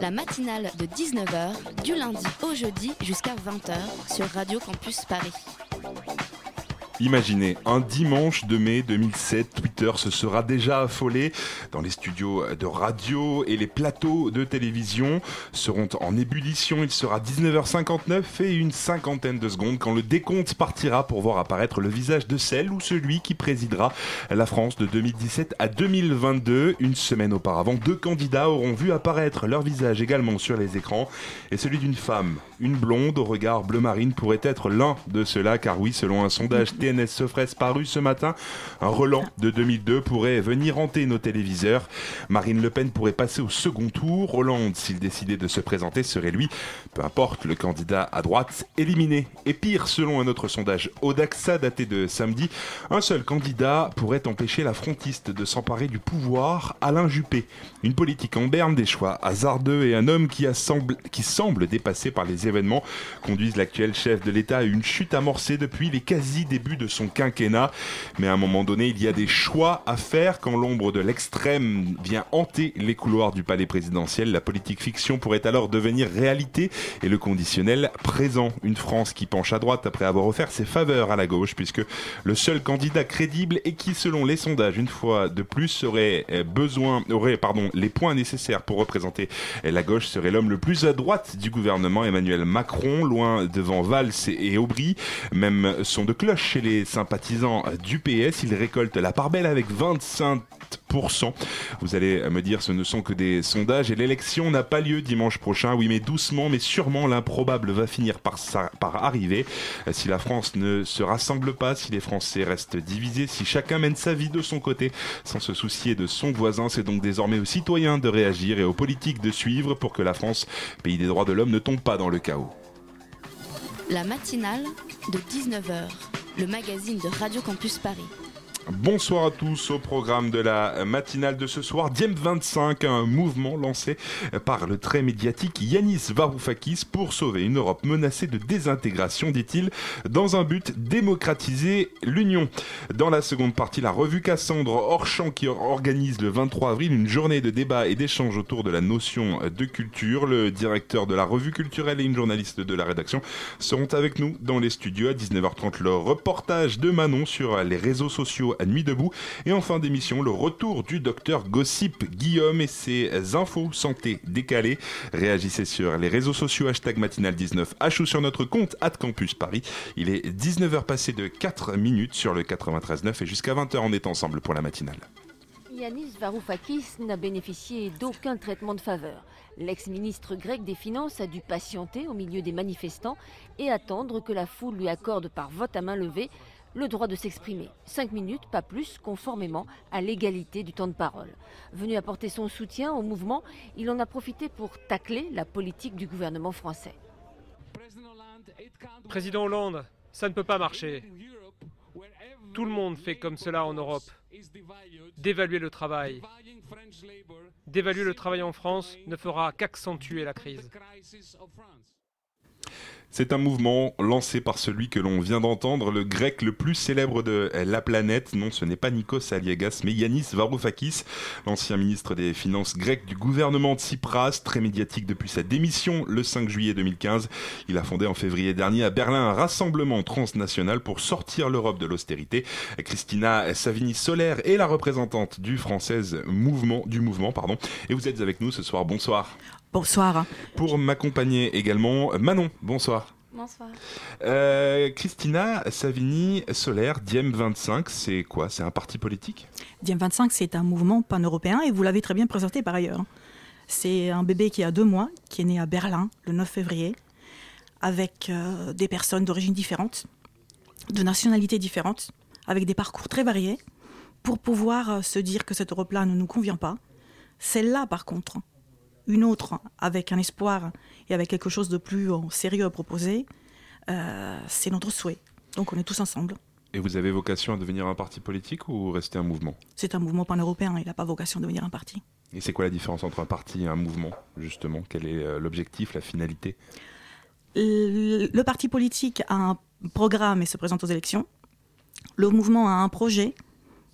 La matinale de 19h, du lundi au jeudi jusqu'à 20h sur Radio Campus Paris. Imaginez, un dimanche de mai 2007, Se sera déjà affolé dans les studios de radio et les plateaux de télévision seront en ébullition. Il sera 19h59 et une cinquantaine de secondes quand le décompte partira pour voir apparaître le visage de celle ou celui qui présidera la France de 2017 à 2022. Une semaine auparavant, deux candidats auront vu apparaître leur visage également sur les écrans et celui d'une femme, une blonde au regard bleu marine pourrait être l'un de ceux-là car oui, selon un sondage TNS Sofres paru ce matin, un relan de 2002 pourrait venir hanter nos téléviseurs. Marine Le Pen pourrait passer au second tour. Hollande, s'il décidait de se présenter, serait lui, peu importe, le candidat à droite éliminé. Et pire, selon un autre sondage Odaxa daté de samedi, un seul candidat pourrait empêcher la frontiste de s'emparer du pouvoir, Alain Juppé. Une politique en berne, des choix hasardeux et un homme qui, semble, qui semble dépassé par les événements conduisent l'actuel chef de l'État à une chute amorcée depuis les quasi-débuts de son quinquennat. Mais à un moment donné, il y a des choix à faire quand l'ombre de l'extrême vient hanter les couloirs du palais présidentiel? La politique fiction pourrait alors devenir réalité et le conditionnel présent. Une France qui penche à droite après avoir offert ses faveurs à la gauche puisque le seul candidat crédible et qui, selon les sondages, une fois de plus, aurait euh, besoin, aurait, pardon, les points nécessaires pour représenter la gauche serait l'homme le plus à droite du gouvernement, Emmanuel Macron, loin devant Valls et Aubry. Même son de cloche chez les sympathisants du PS. Il récolte la part belle avec 25%. Vous allez me dire, ce ne sont que des sondages et l'élection n'a pas lieu dimanche prochain. Oui, mais doucement, mais sûrement, l'improbable va finir par, par arriver. Si la France ne se rassemble pas, si les Français restent divisés, si chacun mène sa vie de son côté sans se soucier de son voisin, c'est donc désormais aux citoyens de réagir et aux politiques de suivre pour que la France, pays des droits de l'homme, ne tombe pas dans le chaos. La matinale de 19h, le magazine de Radio Campus Paris. Bonsoir à tous au programme de la matinale de ce soir. Diem 25, un mouvement lancé par le très médiatique Yanis Varoufakis pour sauver une Europe menacée de désintégration, dit-il, dans un but démocratiser l'Union. Dans la seconde partie, la revue Cassandre Orchamp qui organise le 23 avril une journée de débat et d'échange autour de la notion de culture. Le directeur de la revue culturelle et une journaliste de la rédaction seront avec nous dans les studios à 19h30. Le reportage de Manon sur les réseaux sociaux à Nuit debout. Et en fin d'émission, le retour du docteur Gossip Guillaume et ses infos santé décalées. Réagissez sur les réseaux sociaux hashtag matinal19 H ou sur notre compte at campus Paris. Il est 19h passé de 4 minutes sur le 93.9 et jusqu'à 20h on est ensemble pour la matinale. Yanis Varoufakis n'a bénéficié d'aucun traitement de faveur. L'ex-ministre grec des Finances a dû patienter au milieu des manifestants et attendre que la foule lui accorde par vote à main levée le droit de s'exprimer. Cinq minutes, pas plus, conformément à l'égalité du temps de parole. Venu apporter son soutien au mouvement, il en a profité pour tacler la politique du gouvernement français. Président Hollande, ça ne peut pas marcher. Tout le monde fait comme cela en Europe. D'évaluer le travail. D'évaluer le travail en France ne fera qu'accentuer la crise. C'est un mouvement lancé par celui que l'on vient d'entendre, le grec le plus célèbre de la planète. Non, ce n'est pas Nikos Aliagas, mais Yanis Varoufakis, l'ancien ministre des Finances grec du gouvernement Tsipras, très médiatique depuis sa démission le 5 juillet 2015. Il a fondé en février dernier à Berlin un rassemblement transnational pour sortir l'Europe de l'austérité. Christina Savini-Solaire est la représentante du française mouvement, du mouvement, pardon. Et vous êtes avec nous ce soir. Bonsoir. Bonsoir. Pour m'accompagner également, Manon. Bonsoir. Bonsoir. Euh, Christina Savini Solaire, Diem 25, c'est quoi? C'est un parti politique? Diem 25, c'est un mouvement pan-européen et vous l'avez très bien présenté par ailleurs. C'est un bébé qui a deux mois, qui est né à Berlin le 9 février, avec euh, des personnes d'origine différentes, de nationalités différentes, avec des parcours très variés, pour pouvoir euh, se dire que cette Europe-là ne nous convient pas. Celle-là, par contre, une autre avec un espoir et avec quelque chose de plus sérieux à proposer, c'est notre souhait. Donc on est tous ensemble. Et vous avez vocation à devenir un parti politique ou rester un mouvement? C'est un mouvement pan-européen, il n'a pas vocation à devenir un parti. Et c'est quoi la différence entre un parti et un mouvement, justement? Quel est l'objectif, la finalité? Le parti politique a un programme et se présente aux élections. Le mouvement a un projet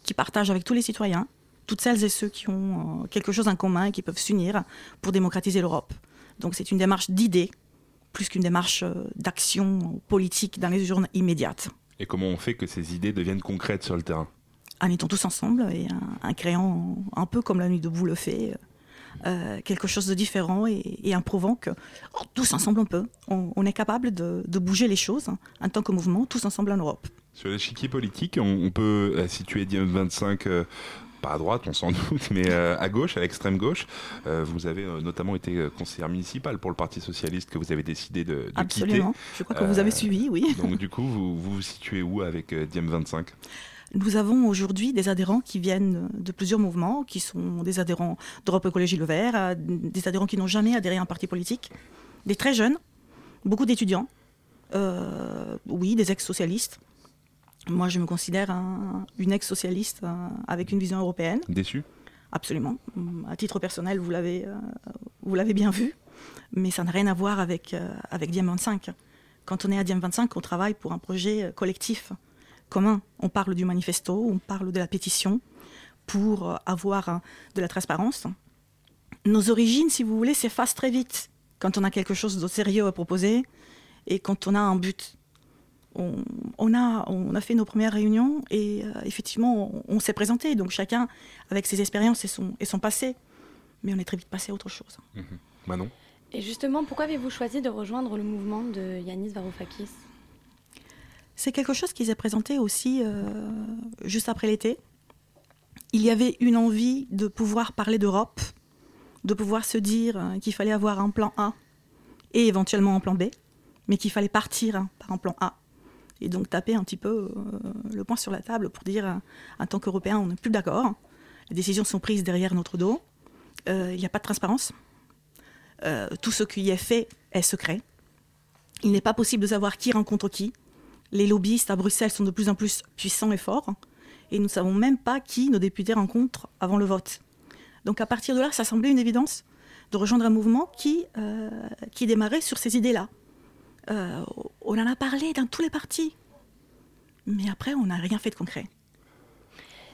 qui partage avec tous les citoyens, toutes celles et ceux qui ont euh, quelque chose en commun et qui peuvent s'unir pour démocratiser l'Europe. Donc c'est une démarche d'idées plus qu'une démarche euh, d'action politique dans les urnes immédiates. Et comment on fait que ces idées deviennent concrètes sur le terrain? En étant tous ensemble et en, créant un peu comme la nuit debout le fait, euh, quelque chose de différent et, en prouvant que oh, tous ensemble on peut. On, est capable de, bouger les choses en tant que mouvement, tous ensemble en Europe. Sur l'échiquier politique, on, peut euh, situer Diem 25 euh, pas à droite, on s'en doute, mais à gauche, à l'extrême gauche. vous avez notamment été conseillère municipale pour le Parti socialiste que vous avez décidé de, de Absolument. Je crois que vous avez suivi, oui. Donc du coup, vous vous, situez où avec Diem 25 nous avons aujourd'hui des adhérents qui viennent de plusieurs mouvements, qui sont des adhérents d'Europe Écologie Le Vert, euh, des adhérents qui n'ont jamais adhéré à un parti politique, des très jeunes, beaucoup d'étudiants, euh, oui, des ex-socialistes. Moi, je me considère une ex-socialiste euh, avec une vision européenne. Déçu? Absolument. À titre personnel, vous l'avez, vous l'avez bien vu, mais ça n'a rien à voir avec, avec Diem 25. Quand on est à Diem 25, on travaille pour un projet collectif commun. On parle du manifesto, on parle de la pétition pour euh, avoir euh, de la transparence. Nos origines, si vous voulez, s'effacent très vite quand on a quelque chose de sérieux à proposer et quand on a un but. On, a, on a fait nos premières réunions et euh, effectivement, on, s'est présenté. Donc chacun avec ses expériences et son, et son passé. Mais on est très vite passé à autre chose. Mmh. Manon? Et justement, pourquoi avez-vous choisi de rejoindre le mouvement de Yanis Varoufakis? C'est quelque chose qui s'est présenté aussi euh, juste après l'été. Il y avait une envie de pouvoir parler d'Europe, de pouvoir se dire euh, qu'il fallait avoir un plan A et éventuellement un plan B, mais qu'il fallait partir hein, par un plan A. Et donc taper un petit peu euh, le poing sur la table pour dire, en tant qu'Européens, on n'est plus d'accord. Les décisions sont prises derrière notre dos. Il n'y a pas de transparence. tout ce qui est fait est secret. Il n'est pas possible de savoir qui rencontre qui les lobbyistes à Bruxelles sont de plus en plus puissants et forts, et nous ne savons même pas qui nos députés rencontrent avant le vote. Donc à partir de là, ça semblait une évidence de rejoindre un mouvement qui, euh, qui démarrait sur ces idées-là. Euh, on en a parlé dans tous les partis, mais après, on n'a rien fait de concret.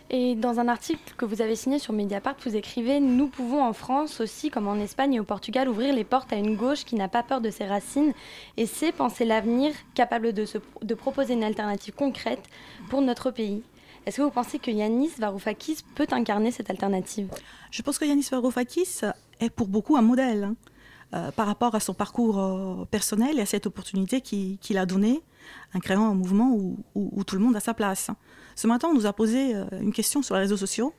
Et dans un article que vous avez signé sur Mediapart, vous écrivez Nous pouvons en France aussi, comme en Espagne et au Portugal, ouvrir les portes à une gauche qui n'a pas peur de ses racines et sait penser l'avenir, capable de, de proposer une alternative concrète pour notre pays. Est-ce que vous pensez que Yanis Varoufakis peut incarner cette alternative? Je pense que Yanis Varoufakis est pour beaucoup un modèle hein, euh, par rapport à son parcours euh, personnel et à cette opportunité qu'il a donnée en créant un mouvement où, tout le monde a sa place. Ce matin, on nous a posé euh, une question sur les réseaux sociaux.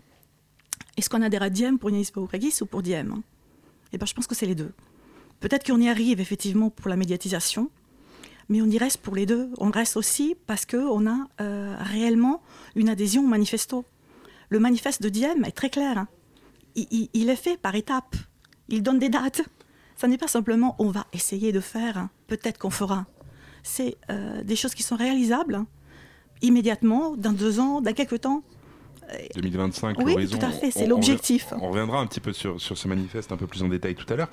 Est-ce qu'on adhère à Diem pour Yanis Varoufakis ou pour Diem? Eh bien, je pense que c'est les deux. Peut-être qu'on y arrive effectivement pour la médiatisation, mais on y reste pour les deux. On reste aussi parce qu'on a réellement une adhésion au manifesto. Le manifeste de Diem est très clair. Hein. Il, est fait par étapes. Il donne des dates. Ça n'est pas simplement on va essayer de faire, hein. peut-être qu'on fera. C'est euh, des choses qui sont réalisables hein immédiatement, dans deux ans, dans quelques temps. 2025, oui, tout à fait, c'est l'objectif. On, reviendra un petit peu sur, sur, ce manifeste un peu plus en détail tout à l'heure.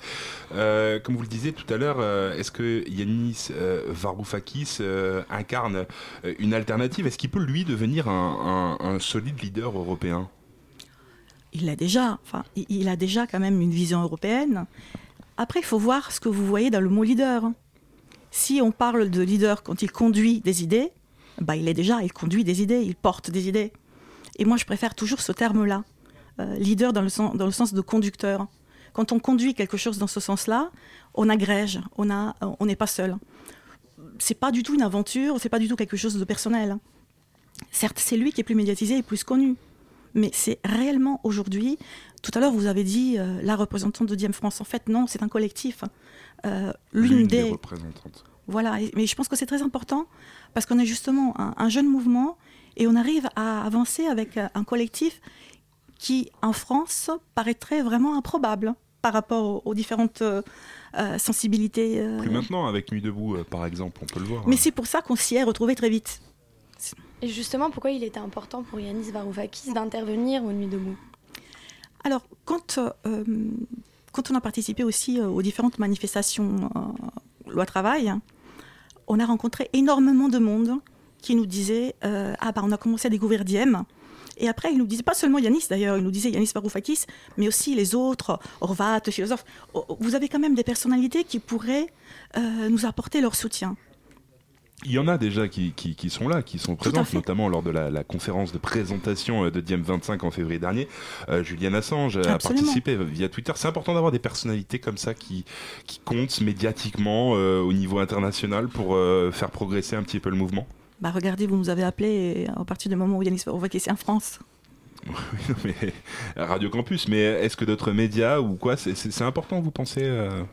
Euh, comme vous le disiez tout à l'heure, euh, est-ce que Yanis euh, Varoufakis incarne une alternative? Est-ce qu'il peut, lui, devenir un, solide leader européen? Il a déjà, enfin, il a déjà quand même une vision européenne. Après, il faut voir ce que vous voyez dans le mot leader. Si on parle de leader quand il conduit des idées, bah, il est déjà, il conduit des idées, il porte des idées. Et moi, je préfère toujours ce terme-là, euh, leader dans le, sens, de conducteur. Quand on conduit quelque chose dans ce sens-là, on agrège, on on n'est pas seul. C'est pas du tout une aventure, c'est pas du tout quelque chose de personnel. Certes, c'est lui qui est plus médiatisé et plus connu, mais c'est réellement aujourd'hui. Tout à l'heure, vous avez dit euh, la représentante de Diem France. En fait, non, c'est un collectif. Euh, l'une des, des représentantes. Voilà, mais je pense que c'est très important parce qu'on est justement un, jeune mouvement et on arrive à avancer avec un collectif qui, en France, paraîtrait vraiment improbable. par rapport aux, différentes sensibilités. Plus maintenant, avec Nuit debout, par exemple, on peut le voir. Mais c'est pour ça qu'on s'y est retrouvé très vite. Et justement, pourquoi il était important pour Yanis Varoufakis d'intervenir aux Nuits debout? Alors, quand, quand on a participé aussi aux différentes manifestations loi travail, on a rencontré énormément de monde qui nous disait Ah, bah, on a commencé à découvrir Diem. Et après, il nous disait, pas seulement Yanis d'ailleurs, il nous disait Yanis Varoufakis, mais aussi les autres, Horvat, philosophes. Oh, oh, vous avez quand même des personnalités qui pourraient euh, nous apporter leur soutien. Il y en a déjà qui, qui, sont là, qui sont présentes, notamment lors de la, conférence de présentation euh, de Diem 25 en février dernier. Euh, Julian Assange a participé via Twitter. C'est important d'avoir des personnalités comme ça qui, qui comptent médiatiquement euh, au niveau international pour faire progresser un petit peu le mouvement. Bah regardez, vous nous avez appelé à partir du moment où Yanis Varoufakis est en France. Oui, mais Radio Campus, mais est-ce que d'autres médias ou quoi, c'est important, vous pensez euh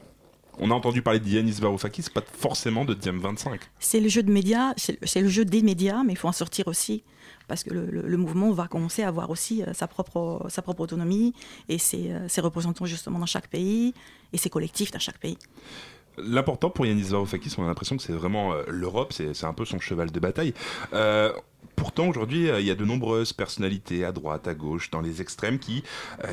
On a entendu parler de Yanis Varoufakis, pas forcément de Diem 25. C'est le jeu de médias, c'est le jeu des médias, mais il faut en sortir aussi. Parce que le, mouvement va commencer à avoir aussi euh, sa propre, autonomie et euh, ses représentants justement dans chaque pays et ses collectifs dans chaque pays. L'important pour Yanis Varoufakis, on a l'impression que c'est vraiment euh, l'Europe, c'est un peu son cheval de bataille. Euh, pourtant, aujourd'hui, euh, il y a de nombreuses personnalités à droite, à gauche, dans les extrêmes qui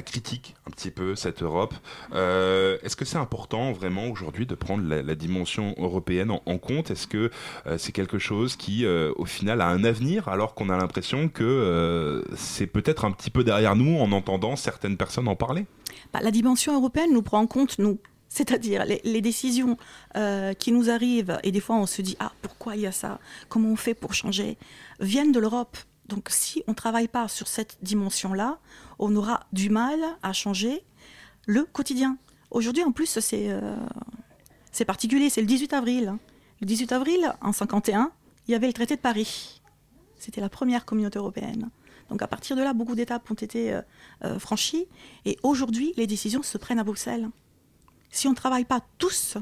critiquent un petit peu cette Europe. Est-ce que c'est important vraiment aujourd'hui de prendre la, dimension européenne en, compte? Est-ce que c'est quelque chose qui, au final, a un avenir alors qu'on a l'impression que c'est peut-être un petit peu derrière nous en entendant certaines personnes en parler? Bah, La dimension européenne nous prend en compte, nous. C'est-à-dire les, décisions euh, qui nous arrivent, et des fois on se dit, ah, pourquoi il y a ça? Comment on fait pour changer? Viennent de l'Europe. Donc si on ne travaille pas sur cette dimension-là, on aura du mal à changer le quotidien. Aujourd'hui, en plus, c'est euh, particulier, c'est le 18 avril. Le 18 avril, en 51, il y avait le traité de Paris. C'était la première communauté européenne. Donc à partir de là, beaucoup d'étapes ont été euh, franchies. Et aujourd'hui, les décisions se prennent à Bruxelles si on ne travaille pas tous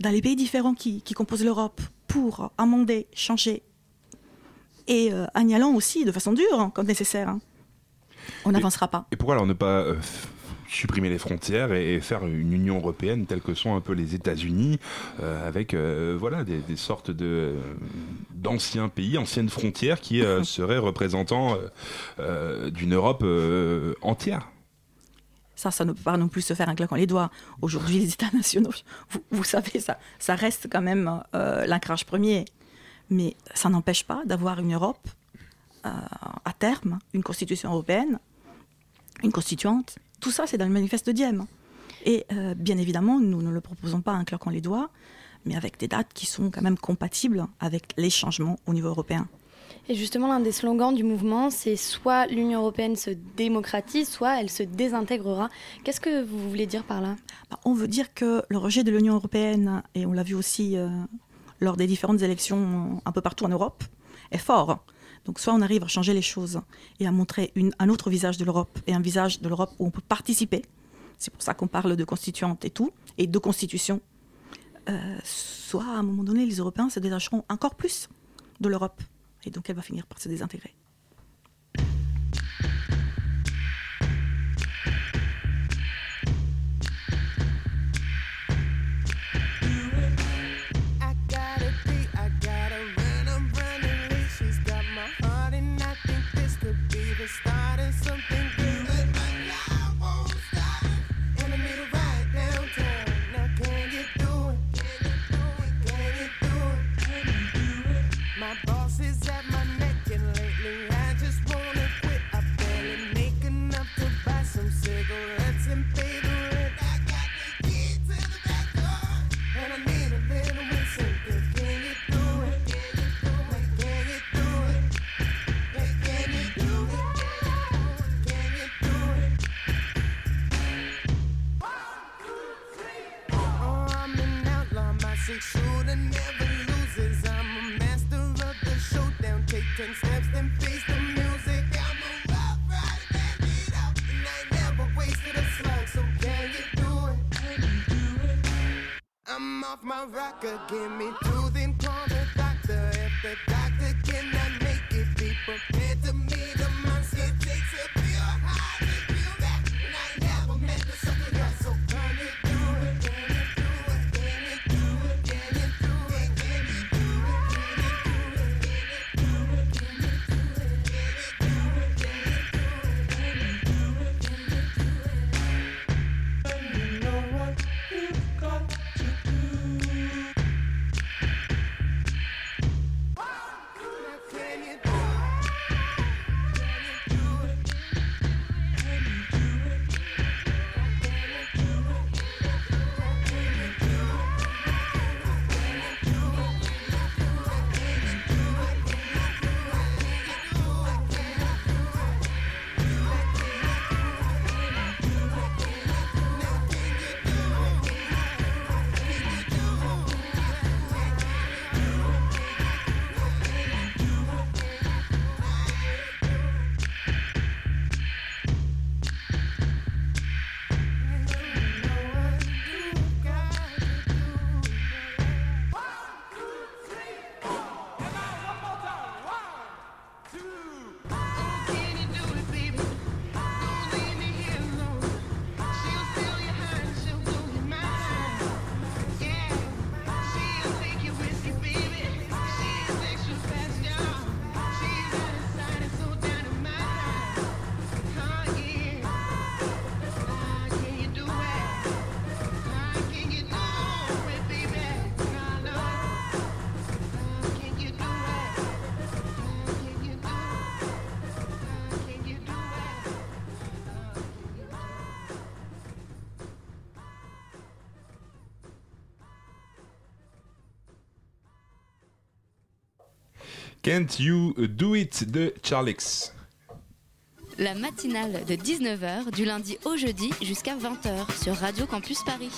dans les pays différents qui, composent l'Europe pour amender, changer, et euh, en y allant aussi de façon dure hein, quand nécessaire, hein, on n'avancera pas. Et pourquoi alors ne pas euh, supprimer les frontières et, faire une Union européenne telle que sont un peu les États-Unis, euh, avec voilà des, des sortes de d'anciens pays, anciennes frontières qui seraient représentants d'une Europe entière? Ça, ne peut pas non plus se faire en claquant les doigts. Aujourd'hui, les États nationaux, vous, savez, ça, ça reste quand même euh, l'ancrage premier. Mais ça n'empêche pas d'avoir une Europe, euh, à terme, une constitution européenne, une constituante. Tout ça, c'est dans le manifeste de Diem. Et euh, bien évidemment, nous ne le proposons pas en claquant les doigts, mais avec des dates qui sont quand même compatibles avec les changements au niveau européen. Et justement, l'un des slogans du mouvement, c'est soit l'Union européenne se démocratise, soit elle se désintégrera. Qu'est-ce que vous voulez dire par là? Bah, On veut dire que le rejet de l'Union européenne, et on l'a vu aussi euh, lors des différentes élections un peu partout en Europe, est fort. Donc soit on arrive à changer les choses et à montrer un autre visage de l'Europe, et un visage de l'Europe où on peut participer. C'est pour ça qu'on parle de constituante et tout, et de constitution. Euh, soit à un moment donné, les Européens se détacheront encore plus de l'Europe et donc elle va finir par se désintégrer. Rocker, give me two, then call the doctor. If the doctor cannot make it, be prepared Can't You Do It de Charlix. La matinale de 19h du lundi au jeudi jusqu'à 20h sur Radio Campus Paris.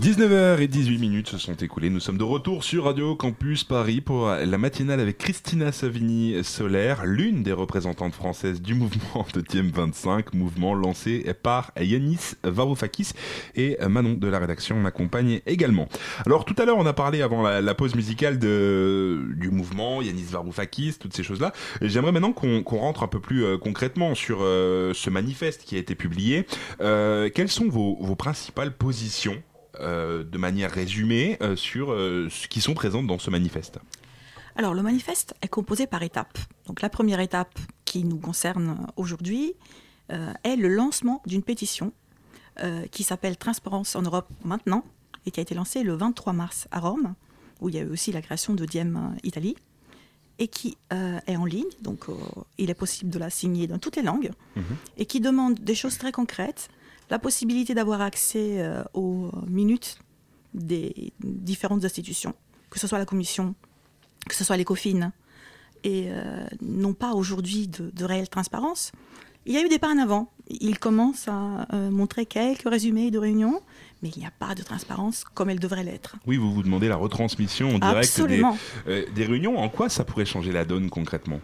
19h18 minutes se sont écoulées. Nous sommes de retour sur Radio Campus Paris pour la matinale avec Christina Savini Solaire, l'une des représentantes françaises du mouvement de Diem 25, mouvement lancé par Yanis Varoufakis et Manon de la rédaction m'accompagne également. Alors tout à l'heure, on a parlé avant la, pause musicale du mouvement, Yanis Varoufakis, toutes ces choses-là. Et J'aimerais maintenant qu'on rentre un peu plus euh, concrètement sur euh, ce manifeste qui a été publié. Euh, quelles sont vos, principales positions de manière résumée euh, sur euh, ce qui sont présentes dans ce manifeste. Alors, le manifeste est composé par étapes. Donc, la première étape qui nous concerne aujourd'hui euh, est le lancement d'une pétition euh, qui s'appelle Transparence en Europe maintenant et qui a été lancée le 23 mars à Rome, où il y a eu aussi la création de Diem euh, Italie, et qui euh, est en ligne. Donc, euh, il est possible de la signer dans toutes les langues et qui demande des choses très concrètes, la possibilité d'avoir accès euh, aux minutes des différentes institutions, que ce soit la Commission, que ce soit l'ECOFIN, et euh, non pas aujourd'hui de, de réelle transparence. Il y a eu des pas en avant. Il commence à euh, montrer quelques résumés de réunions, mais il n'y a pas de transparence comme elle devrait l'être. Oui, vous vous demandez la retransmission en direct des, euh, des réunions. En quoi ça pourrait changer la donne concrètement?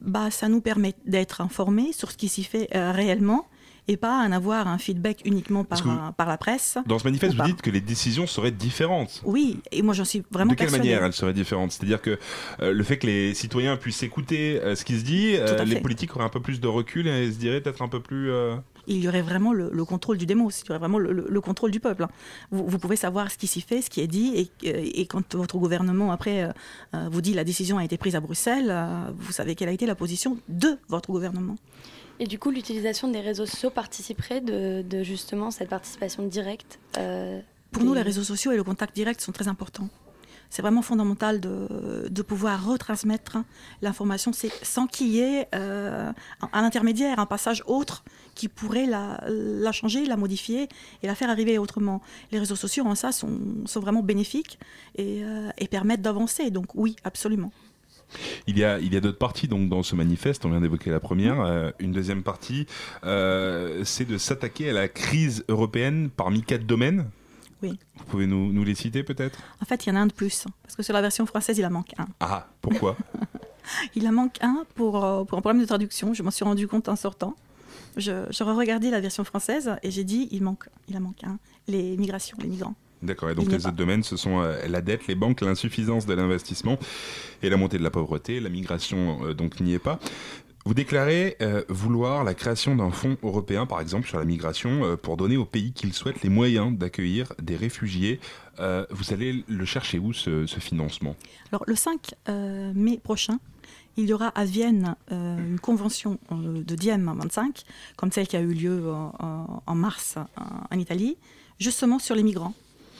Bah, ça nous permet d'être informés sur ce qui s'y fait euh, réellement et pas en avoir un feedback uniquement par, vous- euh, par la presse. Dans ce manifeste, Ou vous pas. dites que les décisions seraient différentes. Oui, et moi j'en suis vraiment de quelle persuadée. manière elles seraient différentes? C'est-à-dire que euh, le fait que les citoyens puissent écouter euh, ce qui se dit, euh, les politiques auraient un peu plus de recul et se diraient peut-être un peu plus. il y aurait vraiment le, le contrôle du démos, il y aurait vraiment le, le- le contrôle du peuple. hein. Vous, vous pouvez savoir ce qui s'y fait, ce qui est dit, et, et quand votre gouvernement après euh, vous dit la décision a été prise à Bruxelles, euh, vous savez quelle a été la position de votre gouvernement. Et du coup, l'utilisation des réseaux sociaux participerait de, de justement cette participation directe euh, Pour nous, les réseaux sociaux et le contact direct sont très importants. C'est vraiment fondamental de, de pouvoir retransmettre l'information sans qu'il y ait euh, un, un intermédiaire, un passage autre qui pourrait la, la changer, la modifier et la faire arriver autrement. Les réseaux sociaux en ça sont, sont vraiment bénéfiques et, euh, et permettent d'avancer. Donc oui, absolument. Il y a, il y a d'autres parties donc dans ce manifeste. On vient d'évoquer la première. Euh, une deuxième partie, euh, c'est de s'attaquer à la crise européenne parmi quatre domaines. Oui. Vous pouvez nous, nous les citer peut-être? En fait, il y en a un de plus, parce que sur la version française, il en manque un. Ah, pourquoi? Il en manque un pour, euh, pour un problème de traduction. Je m'en suis rendu compte en sortant. Je, je regardais la version française et j'ai dit il manque, il en manque un. Les migrations, les migrants. D'accord, et donc les autres domaines, ce sont euh, la dette, les banques, l'insuffisance de l'investissement et la montée de la pauvreté. La migration, euh, donc, n'y est pas. Vous déclarez euh, vouloir la création d'un fonds européen, par exemple, sur la migration, euh, pour donner aux pays qui le souhaitent les moyens d'accueillir des réfugiés. Euh, vous allez le chercher où, ce, ce financement? Alors, le 5 euh, mai prochain, il y aura à Vienne une convention de Diem 25, comme celle qui a eu lieu en, en mars en, en Italie, justement sur les migrants,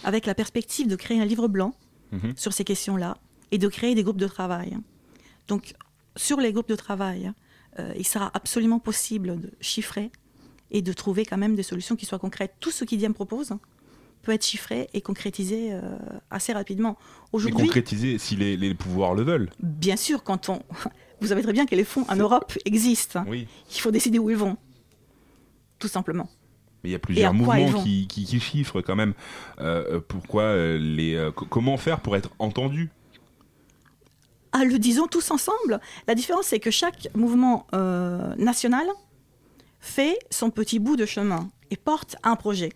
avec la perspective de créer un livre blanc Mhm. sur ces questions-là et de créer des groupes de travail. Donc, sur les groupes de travail, euh, il sera absolument possible de chiffrer et de trouver quand même des solutions qui soient concrètes. Tout ce qu'IDIAM propose peut être chiffré et concrétisé euh, assez rapidement. Aujourd'hui, concrétiser si les, les pouvoirs le veulent. bien sûr, quand on... Vous savez très bien que les fonds en Europe existent. Oui. Il faut décider où ils vont. Tout simplement. Mais il y a plusieurs mouvements qui, qui, qui chiffrent quand même. Euh, euh, pourquoi euh, les, euh, co- comment faire pour être entendu? Ah, le disons tous ensemble. La différence, c'est que chaque mouvement euh, national fait son petit bout de chemin et porte un projet.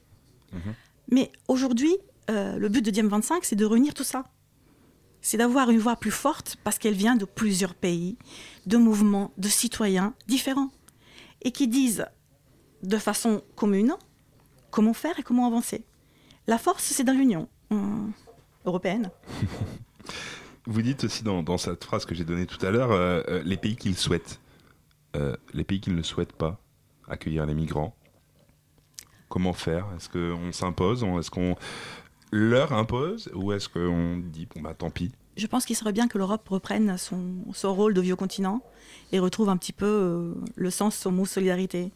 Mais aujourd'hui, le but de Diem 25, c'est de réunir tout ça. C'est d'avoir une voix plus forte parce qu'elle vient de plusieurs pays, de mouvements, de citoyens différents. Et qui disent de façon commune comment faire et comment avancer. La force, c'est dans l'Union euh, européenne. Vous dites aussi dans, dans cette phrase que j'ai donnée tout à l'heure, euh, euh, les pays qui le souhaitent. Euh, les pays qui ne le souhaitent pas, accueillir les migrants. Comment faire? Est-ce qu'on s'impose? Est-ce qu'on leur impose? Ou est-ce qu'on dit, bon bah tant pis? Je pense qu'il serait bien que l'Europe reprenne son, son rôle de vieux continent et retrouve un petit peu euh, le sens de son mot solidarité.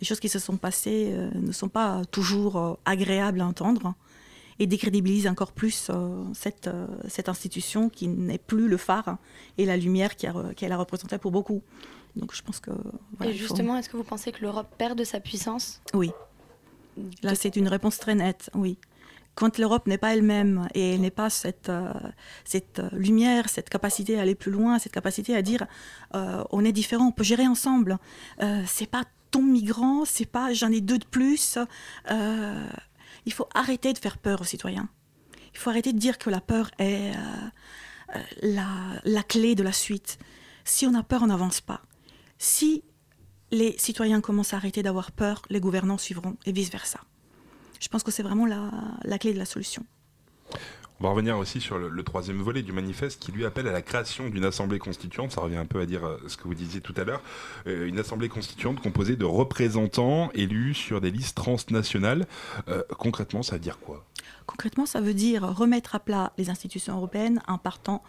Les choses qui se sont passées euh, ne sont pas toujours euh, agréables à entendre. et décrédibilise encore plus euh, cette, cette institution qui n'est plus le phare et la lumière qu'elle a représentée pour beaucoup. Donc je pense que... Voilà, et justement, faut... est-ce que vous pensez que l'Europe perd de sa puissance? Oui. Là, c'est une réponse très nette, oui. Quand l'Europe n'est pas elle-même et elle n'est pas cette, euh, cette lumière, cette capacité à aller plus loin, cette capacité à dire euh, on est différent, on peut gérer ensemble. Euh, c'est pas ton migrant, c'est pas j'en ai deux de plus. Euh, il faut arrêter de faire peur aux citoyens. Il faut arrêter de dire que la peur est euh, euh, la, la clé de la suite. Si on a peur, on n'avance pas. Si les citoyens commencent à arrêter d'avoir peur, les gouvernants suivront et vice-versa. Je pense que c'est vraiment la, la, clé de la solution. On va revenir aussi sur le, le, troisième volet du manifeste qui lui appelle à la création d'une assemblée constituante. Ça revient un peu à dire ce que vous disiez tout à l'heure. Euh, une assemblée constituante composée de représentants élus sur des listes transnationales. Euh, concrètement, ça veut dire quoi? Concrètement, ça veut dire remettre à plat les institutions européennes en partant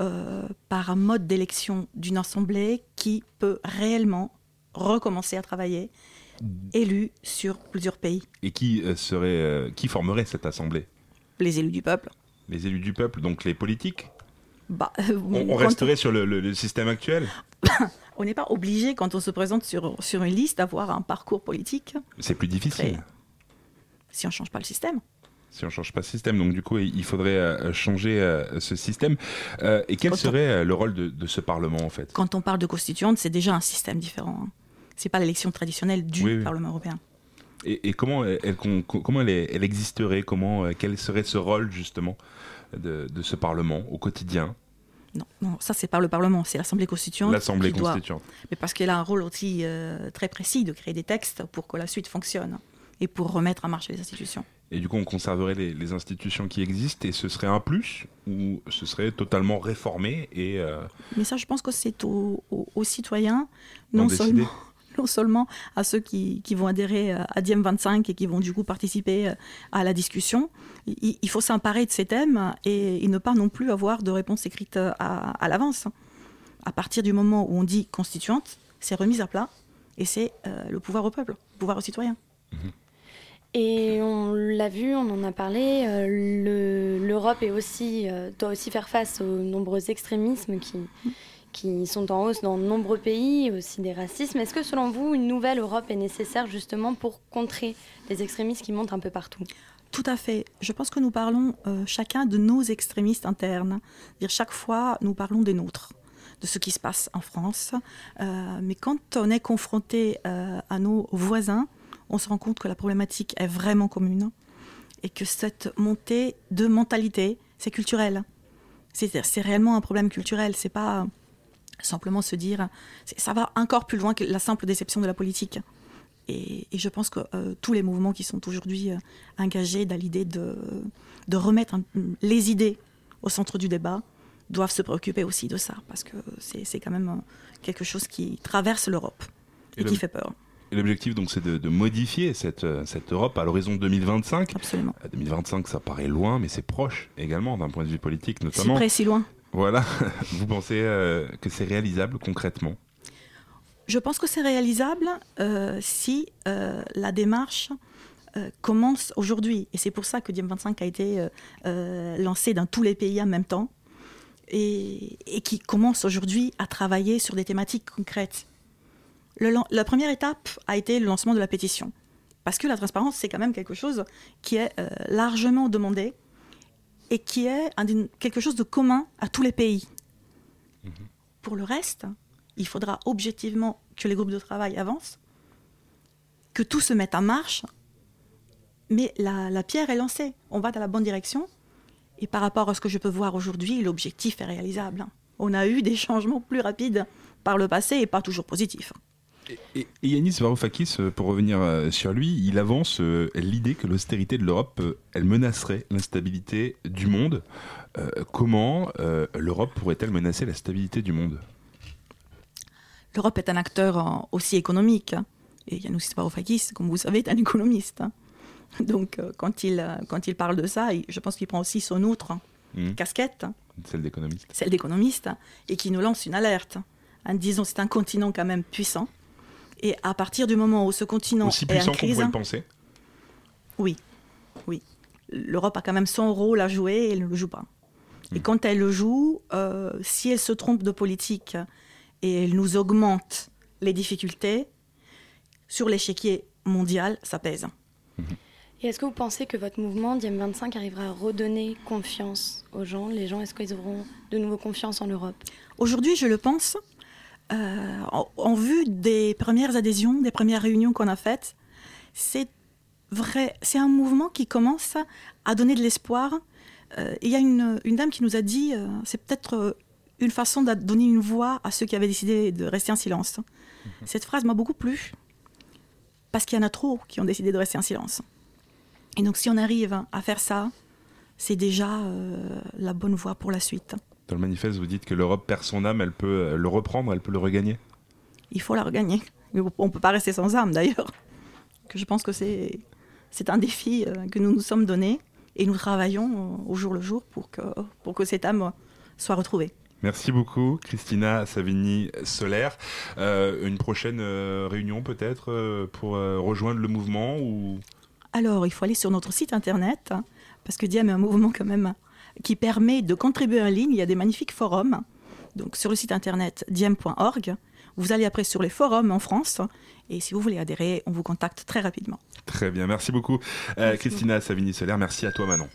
euh, par un mode d'élection d'une assemblée qui peut réellement recommencer à travailler élus sur plusieurs pays. Et qui serait, euh, qui formerait cette assemblée? Les élus du peuple. Les élus du peuple, donc les politiques bah, euh, on, on, resterait on... sur le, le, le, système actuel On n'est pas obligé, quand on se présente sur, sur une liste, d'avoir un parcours politique. C'est plus difficile. Très... Si on ne change pas le système si on ne change pas le système. Donc du coup, il faudrait euh, changer euh, ce système. Et quel quand serait on... le rôle de, de, ce Parlement en fait? Quand on parle de constituante, c'est déjà un système différent. Hein. C'est pas l'élection traditionnelle du oui, oui. Parlement européen. Et, et comment, elle, comment elle, elle, existerait Comment quel serait ce rôle justement de, de ce Parlement au quotidien? Non, non, ça c'est par le Parlement, c'est l'Assemblée constituante. L'Assemblée constituante. Doit, mais parce qu'elle a un rôle aussi euh, très précis de créer des textes pour que la suite fonctionne et pour remettre en marche les institutions. Et du coup, on conserverait les, les, institutions qui existent et ce serait un plus ou ce serait totalement réformé et euh... Mais ça, je pense que c'est aux, aux, aux, citoyens, non seulement, non seulement à ceux qui, qui, vont adhérer à Diem 25 et qui vont du coup participer à la discussion. Il, il faut s'emparer de ces thèmes et, et, ne pas non plus avoir de réponse écrite à, à l'avance. À partir du moment où on dit constituante, c'est remise à plat et c'est euh, le pouvoir au peuple, le pouvoir aux citoyens. Mmh. Et on l'a vu, on en a parlé, euh, l'Europe aussi, euh, doit aussi faire face aux nombreux extrémismes qui, qui sont en hausse dans de nombreux pays, aussi des racismes. Est-ce que selon vous, une nouvelle Europe est nécessaire justement pour contrer les extrémistes qui montent un peu partout? Tout à fait. Je pense que nous parlons euh, chacun de nos extrémistes internes. -dire chaque fois, nous parlons des nôtres, de ce qui se passe en France. Euh, mais quand on est confronté euh, à nos voisins, on se rend compte que la problématique est vraiment commune et que cette montée de mentalité, c'est culturel. C'est réellement un problème culturel. C'est pas simplement se dire, ça va encore plus loin que la simple déception de la politique. Et, et je pense que euh, tous les mouvements qui sont aujourd'hui euh, engagés dans l'idée de, de remettre un, les idées au centre du débat doivent se préoccuper aussi de ça, parce que c'est quand même quelque chose qui traverse l'Europe et, et qui fait peur. Et l'objectif, donc, c'est de, de, modifier cette, cette Europe à l'horizon 2025. Absolument. 2025, ça paraît loin, mais c'est proche également d'un point de vue politique, notamment. Près, si loin. Voilà. Vous pensez euh, que c'est réalisable concrètement? Je pense que c'est réalisable euh, si euh, la démarche commence aujourd'hui. Et c'est pour ça que Diem 25 a été lancé dans tous les pays en même temps et, qui commence aujourd'hui à travailler sur des thématiques concrètes. La première étape a été le lancement de la pétition. Parce que la transparence, c'est quand même quelque chose qui est largement demandé et qui est un, quelque chose de commun à tous les pays. Mmh. Pour le reste, il faudra objectivement que les groupes de travail avancent, que tout se mette en marche, mais la, la pierre est lancée, on va dans la bonne direction, et par rapport à ce que je peux voir aujourd'hui, l'objectif est réalisable. On a eu des changements plus rapides par le passé et pas toujours positifs. Et, et Yanis Varoufakis, pour revenir sur lui, il avance euh, l'idée que l'austérité de l'Europe, euh, elle menacerait l'instabilité du monde. Euh, comment euh, l'Europe pourrait-elle menacer la stabilité du monde? L'Europe est un acteur aussi économique. Et Yanis Varoufakis, comme vous savez, est un économiste. Donc quand il, quand il parle de ça, je pense qu'il prend aussi son autre mmh. casquette. Celle d'économiste. Celle d'économiste, et qui nous lance une alerte en disant c'est un continent quand même puissant et à partir du moment où ce continent aussi puissant est en crise, qu'on pourrait le penser. Oui, oui. l'Europe a quand même son rôle à jouer et elle ne le joue pas. Et quand elle le joue, euh, si elle se trompe de politique et elle nous augmente les difficultés, sur l'échiquier mondial, ça pèse. Et est-ce que vous pensez que votre mouvement Diem 25 arrivera à redonner confiance aux gens? Les gens, est-ce qu'ils auront de nouveau confiance en l'Europe? Aujourd'hui, je le pense, euh, en, en vue des premières adhésions, des premières réunions qu'on a faites, c'est vrai, c'est un mouvement qui commence à donner de l'espoir. Euh, Il y a une, une dame qui nous a dit, euh, c'est peut-être euh, une façon de donner une voix à ceux qui avaient décidé de rester en silence. Cette phrase m'a beaucoup plu, parce qu'il y en a trop qui ont décidé de rester en silence. Et donc si on arrive à faire ça, c'est déjà la bonne voie pour la suite. Dans le manifeste, vous dites que l'Europe perd son âme, elle peut euh, le reprendre, elle peut le regagner. il faut la regagner. On ne peut pas rester sans âme d'ailleurs. Je pense que c'est c'est un défi euh, que nous nous sommes donnés et nous travaillons euh, au jour le jour pour que, pour que cette âme soit retrouvée. Merci beaucoup, Christina Savigny Solaire. Euh, une prochaine euh, réunion peut-être euh, pour rejoindre le mouvement ou? Alors, il faut aller sur notre site internet, hein, parce que Diem est un mouvement quand même qui permet de contribuer en ligne. Il y a des magnifiques forums. Donc, sur le site internet diem.org, vous allez après sur les forums en France. Et si vous voulez adhérer, on vous contacte très rapidement. Très bien, merci beaucoup, euh, Christina Savigny Solaire. Merci à toi, Manon.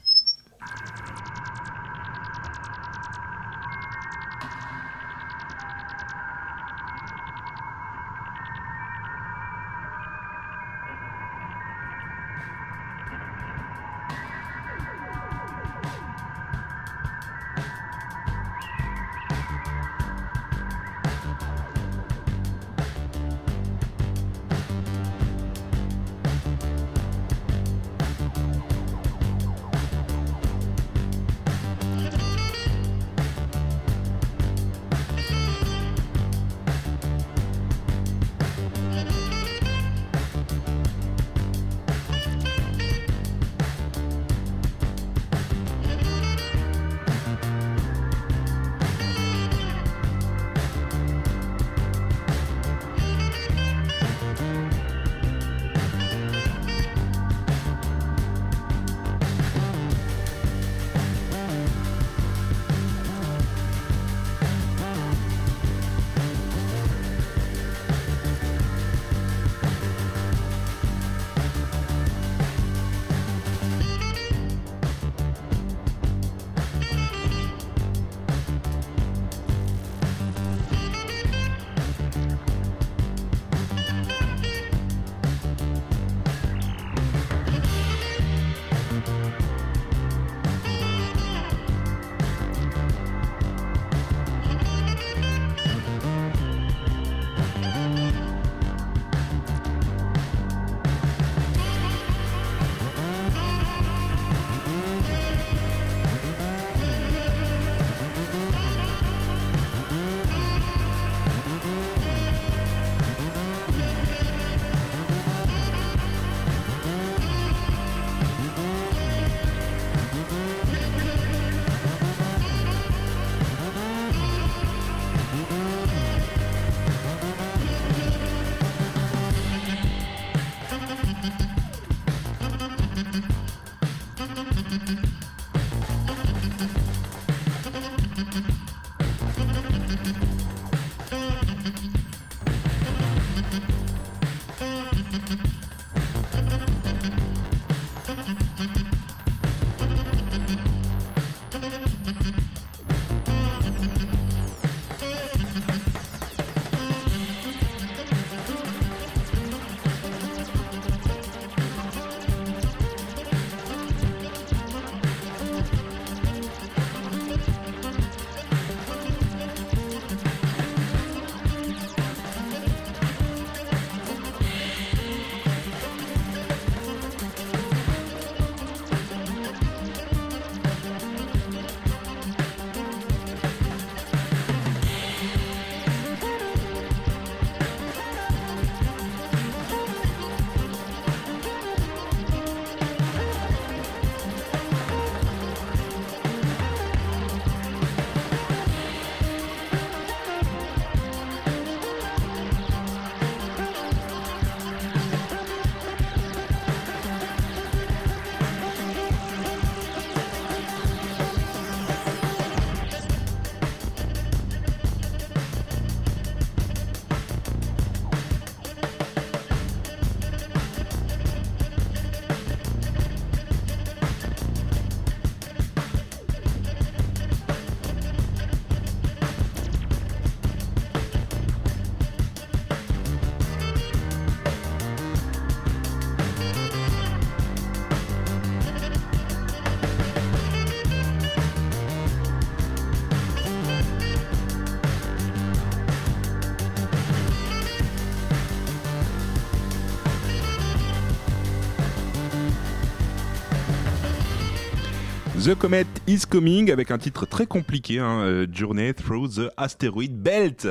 The Comet is Coming avec un titre très compliqué, hein, euh, Journey Through the Asteroid Belt.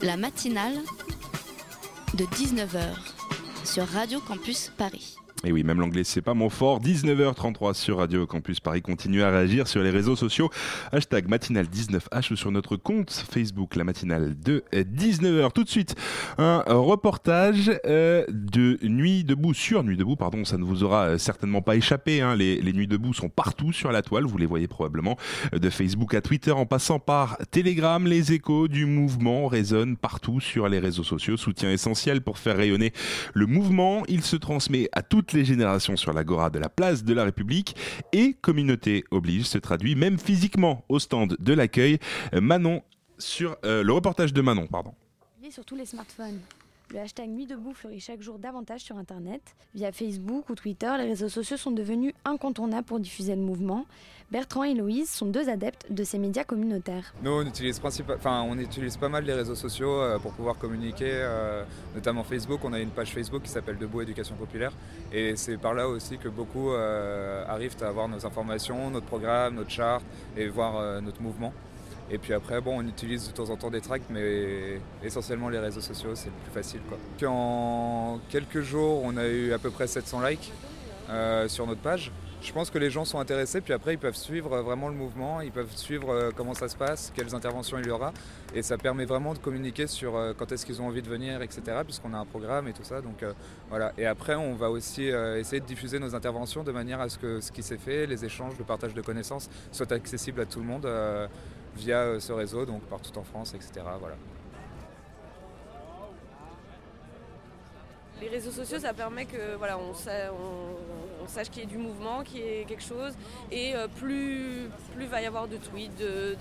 La matinale de 19h sur Radio Campus Paris. Et oui, même l'anglais, c'est pas mon fort. 19h33 sur Radio Campus Paris. Continuez à réagir sur les réseaux sociaux. Hashtag matinale19h ou sur notre compte Facebook, la matinale de 19h. Tout de suite, un reportage euh, de Nuit debout, sur Nuit debout, pardon, ça ne vous aura euh, certainement pas échappé. Hein. Les, les Nuits debout sont partout sur la toile, vous les voyez probablement. Euh, De Facebook à Twitter en passant par Telegram, les échos du mouvement résonnent partout sur les réseaux sociaux. Soutien essentiel pour faire rayonner le mouvement. Il se transmet à toutes les générations sur l'agora de la place de la République et communauté oblige se traduit même physiquement au stand de l'accueil. Euh, Manon sur euh, le reportage de Manon, pardon. Le hashtag Nuit debout fleurit chaque jour davantage sur Internet. Via Facebook ou Twitter, les réseaux sociaux sont devenus incontournables pour diffuser le mouvement. Bertrand et Louise sont deux adeptes de ces médias communautaires. Nous, on utilise, on utilise pas mal les réseaux sociaux euh, pour pouvoir communiquer, euh, notamment Facebook. On a une page Facebook qui s'appelle Debout Éducation Populaire. Et c'est par là aussi que beaucoup euh, arrivent à avoir nos informations, notre programme, notre charte et voir notre mouvement. Et puis après, bon, on utilise de temps en temps des tracts, mais essentiellement les réseaux sociaux, c'est plus facile. Quoi. En quelques jours, on a eu à peu près 700 likes euh, sur notre page. Je pense que les gens sont intéressés, puis après ils peuvent suivre euh, vraiment le mouvement, ils peuvent suivre euh, comment ça se passe, quelles interventions il y aura, et ça permet vraiment de communiquer sur quand est-ce qu'ils ont envie de venir, etc., puisqu'on a un programme et tout ça. Donc voilà. Et après, on va aussi essayer de diffuser nos interventions de manière à ce que ce qui s'est fait, les échanges, le partage de connaissances, soit accessible à tout le monde via euh, ce réseau, donc partout en France, etc. Voilà. Les réseaux sociaux, ça permet que voilà, on, sa- on- on sache qu'il y ait du mouvement, qu'il y ait quelque chose. Et euh, plus plus va y avoir de tweets, de,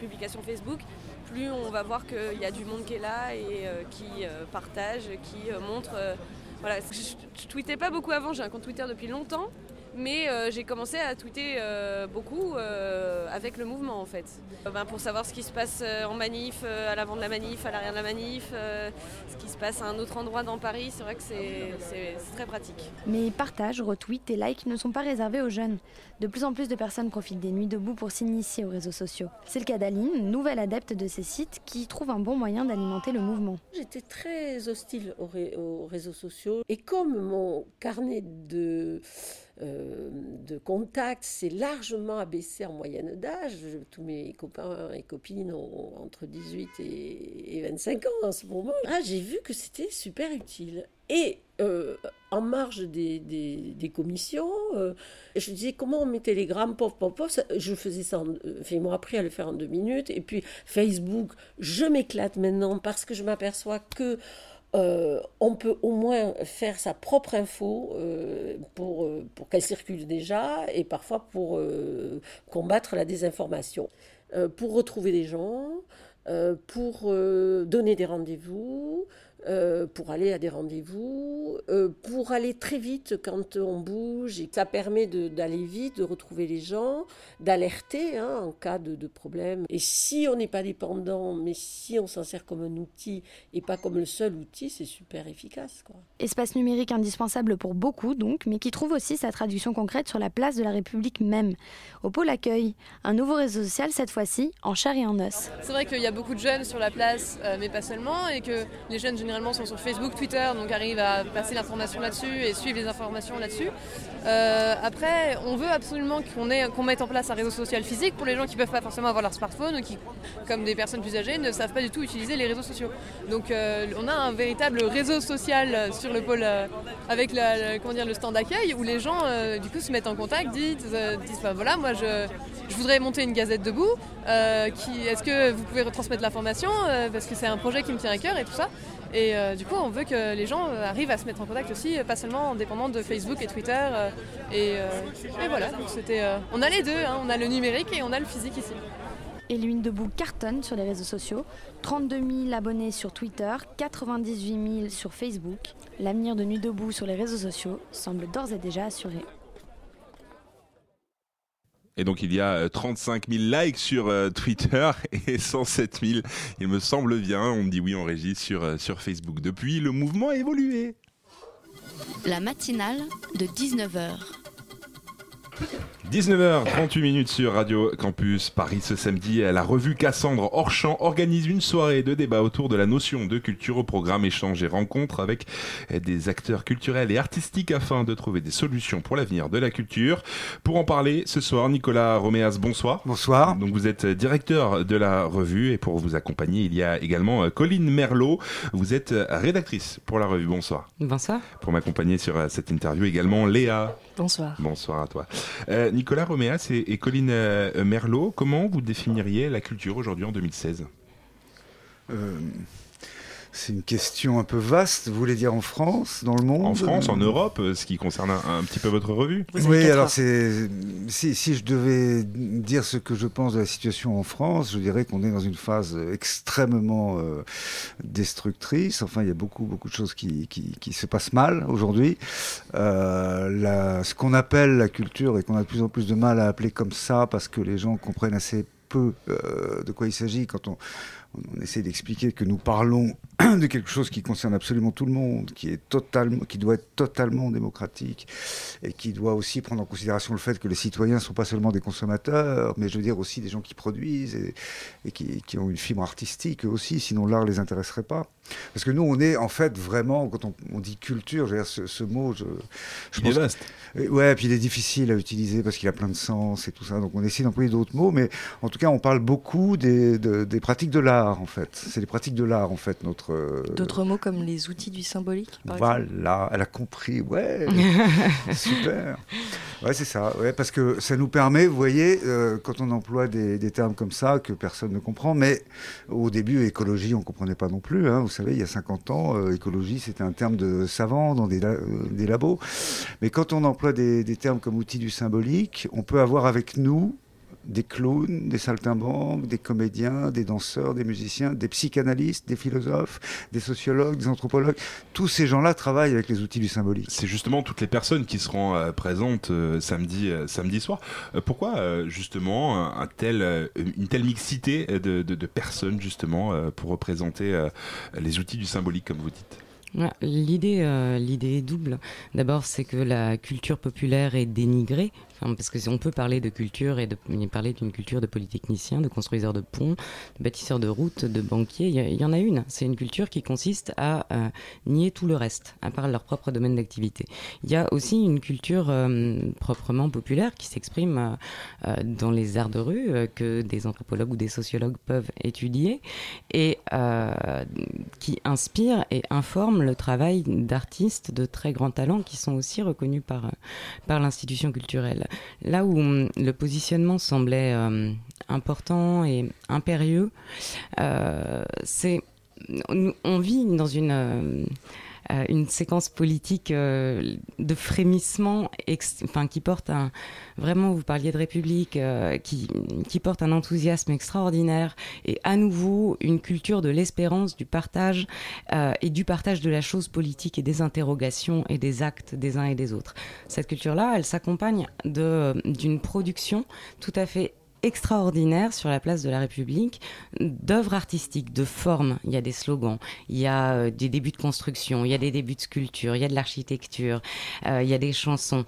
publications Facebook, plus on va voir qu'il y a du monde qui est là et euh, qui partage, qui montre. voilà. Je, je tweetais pas beaucoup avant, j'ai un compte Twitter depuis longtemps. Mais euh, j'ai commencé à tweeter euh, beaucoup euh, avec le mouvement en fait. Euh, ben, pour savoir ce qui se passe en manif, euh, à l'avant de la manif, à l'arrière de la manif, euh, ce qui se passe à un autre endroit dans Paris, c'est vrai que c'est- c'est c'est très pratique. Mais partages, retweets et likes ne sont pas réservés aux jeunes. De plus en plus de personnes profitent des nuits debout pour s'initier aux réseaux sociaux. C'est le cas d'Aline, nouvelle adepte de ces sites, qui trouve un bon moyen d'alimenter le mouvement. J'étais très hostile aux, ré- aux réseaux sociaux et comme mon carnet de, euh, de contacts s'est largement abaissé en moyenne d'âge, tous mes copains et copines ont entre 18 et, et 25 ans en ce moment, ah, j'ai vu que c'était super utile. Et euh, en marge des, des- commissions, euh, je disais comment on met Telegram, pof, pof, pof. Je faisais ça, ils m'ont appris à le faire en deux minutes. Et puis Facebook, je m'éclate maintenant parce que je m'aperçois que euh, on peut au moins faire sa propre info euh, pour, euh, pour qu'elle circule déjà et parfois pour combattre la désinformation. Pour retrouver des gens, pour donner des rendez-vous, euh, pour aller à des rendez-vous, euh, pour aller très vite quand on bouge. Et ça permet d'aller vite, de retrouver les gens, d'alerter hein, en cas de, de problème. Et si on n'est pas dépendant, mais si on s'en sert comme un outil et pas comme le seul outil, c'est super efficace. Quoi. Espace numérique indispensable pour beaucoup donc, mais qui trouve aussi sa traduction concrète sur la place de la République même. Au pôle accueil, un nouveau réseau social cette fois-ci, en chair et en os. C'est vrai qu'il y a beaucoup de jeunes sur la place, euh, mais pas seulement, et que les jeunes généralement sont sur Facebook, Twitter, donc arrivent à passer l'information là-dessus et suivre les informations là-dessus. Euh, après, on veut absolument qu'on mette en place un réseau social physique pour les gens qui ne peuvent pas forcément avoir leur smartphone ou qui, comme des personnes plus âgées, ne savent pas du tout utiliser les réseaux sociaux. Donc euh, on a un véritable réseau social euh, sur le pôle avec dire, le stand d'accueil où les gens du coup se mettent en contact, disent, bah, voilà, moi je, je voudrais monter une gazette debout. Est-ce que vous pouvez retransmettre l'information Parce que c'est un projet qui me tient à cœur et tout ça. Et euh, du coup, on veut que les gens euh, arrivent à se mettre en contact aussi, euh, pas seulement en dépendant de Facebook et Twitter. et, euh, et voilà, c'était, on a les deux, hein, on a le numérique et on a le physique ici. Et l'huile debout cartonne sur les réseaux sociaux. 32 000 abonnés sur Twitter, 98 000 sur Facebook. L'avenir de Nuit debout sur les réseaux sociaux semble d'ores et déjà assuré. Et donc il y a euh, 35 000 likes sur euh, Twitter et 107 000, il me semble bien, on me dit oui en régie sur, euh, sur Facebook. Depuis, le mouvement a évolué. La matinale de 19h 19h38 minutes sur Radio Campus Paris ce samedi. La revue Cassandre hors champ organise une soirée de débat autour de la notion de culture au programme échange et rencontre avec des acteurs culturels et artistiques afin de trouver des solutions pour l'avenir de la culture. Pour en parler ce soir, Nicolas Roméas, bonsoir. Bonsoir. Donc vous êtes directeur de la revue et pour vous accompagner, il y a également Colline Merlot. Vous êtes rédactrice pour la revue. Bonsoir. Bonsoir. Pour m'accompagner sur cette interview également Léa. Bonsoir. Bonsoir à toi. Euh, Nicolas Roméas et, Colline euh, Merlot, comment vous définiriez la culture aujourd'hui en 2016 c'est une question un peu vaste. Vous voulez dire en France, dans le monde En France, en Europe, euh, ce qui concerne un, petit peu votre revue Oui, alors c'est si, si, je devais dire ce que je pense de la situation en France, je dirais qu'on est dans une phase extrêmement euh, destructrice. Enfin, il y a beaucoup, beaucoup de choses qui, qui, qui se passent mal aujourd'hui. Euh, ce qu'on appelle la culture et qu'on a de plus en plus de mal à appeler comme ça parce que les gens comprennent assez peu euh, de quoi il s'agit quand on on essaie d'expliquer que nous parlons de quelque chose qui concerne absolument tout le monde, qui, est totalement, qui doit être totalement démocratique et qui doit aussi prendre en considération le fait que les citoyens ne sont pas seulement des consommateurs, mais je veux dire aussi des gens qui produisent et, qui, ont une fibre artistique aussi, sinon l'art ne les intéresserait pas. Parce que nous, on est en fait vraiment, quand on, dit culture, je veux dire, ce, mot, je, je il pense, est vaste. Ouais, puis il est difficile à utiliser parce qu'il a plein de sens et tout ça. Donc on essaie d'employer d'autres mots, mais en tout cas, on parle beaucoup des, des pratiques de l'art, en fait. C'est les pratiques de l'art, en fait, notre. Euh, d'autres mots comme les outils du symbolique, par Voilà, elle a compris. Ouais, super. Ouais, c'est ça. Ouais, parce que ça nous permet, vous voyez, euh, quand on emploie des, des, termes comme ça que personne ne comprend, mais au début, écologie, on ne comprenait pas non plus. Hein. Vous savez, il y a 50 ans, euh, écologie, c'était un terme de savant dans des, des labos. Mais quand on emploie des, des termes comme outils du symbolique, on peut avoir avec nous des clowns, des saltimbanques, des comédiens, des danseurs, des musiciens, des psychanalystes, des philosophes, des sociologues, des anthropologues. Tous ces gens-là travaillent avec les outils du symbolique. C'est justement toutes les personnes qui seront euh, présentes euh, samedi, euh, samedi soir. pourquoi justement un tel, une telle mixité de, de personnes justement pour représenter les outils du symbolique comme vous dites? L'idée, euh, l'idée est double. D'abord, c'est que la culture populaire est dénigrée parce que on peut parler de culture et de parler d'une culture de polytechniciens, de construiseurs de ponts, de bâtisseurs de routes, de banquiers. Il y, en a une. C'est une culture qui consiste à euh, nier tout le reste, à part leur propre domaine d'activité. Il y a aussi une culture euh, proprement populaire qui s'exprime euh, dans les arts de rue que des anthropologues ou des sociologues peuvent étudier et qui inspire et informe le travail d'artistes de très grands talents qui sont aussi reconnus par, par l'institution culturelle. Là où hum, le positionnement semblait euh, important et impérieux, euh, c'est on, vit dans une euh, une séquence politique de frémissement enfin, qui porte un vraiment vous parliez de République qui, qui porte un enthousiasme extraordinaire et à nouveau une culture de l'espérance du partage et du partage de la chose politique et des interrogations et des actes des uns et des autres. Cette culture là elle s'accompagne d'une production tout à fait extraordinaire sur la place de la République d'œuvres artistiques, de formes. Il y a des slogans, il y a euh, des débuts de construction, il y a des débuts de sculpture, il y a de l'architecture, euh, il y a des chansons.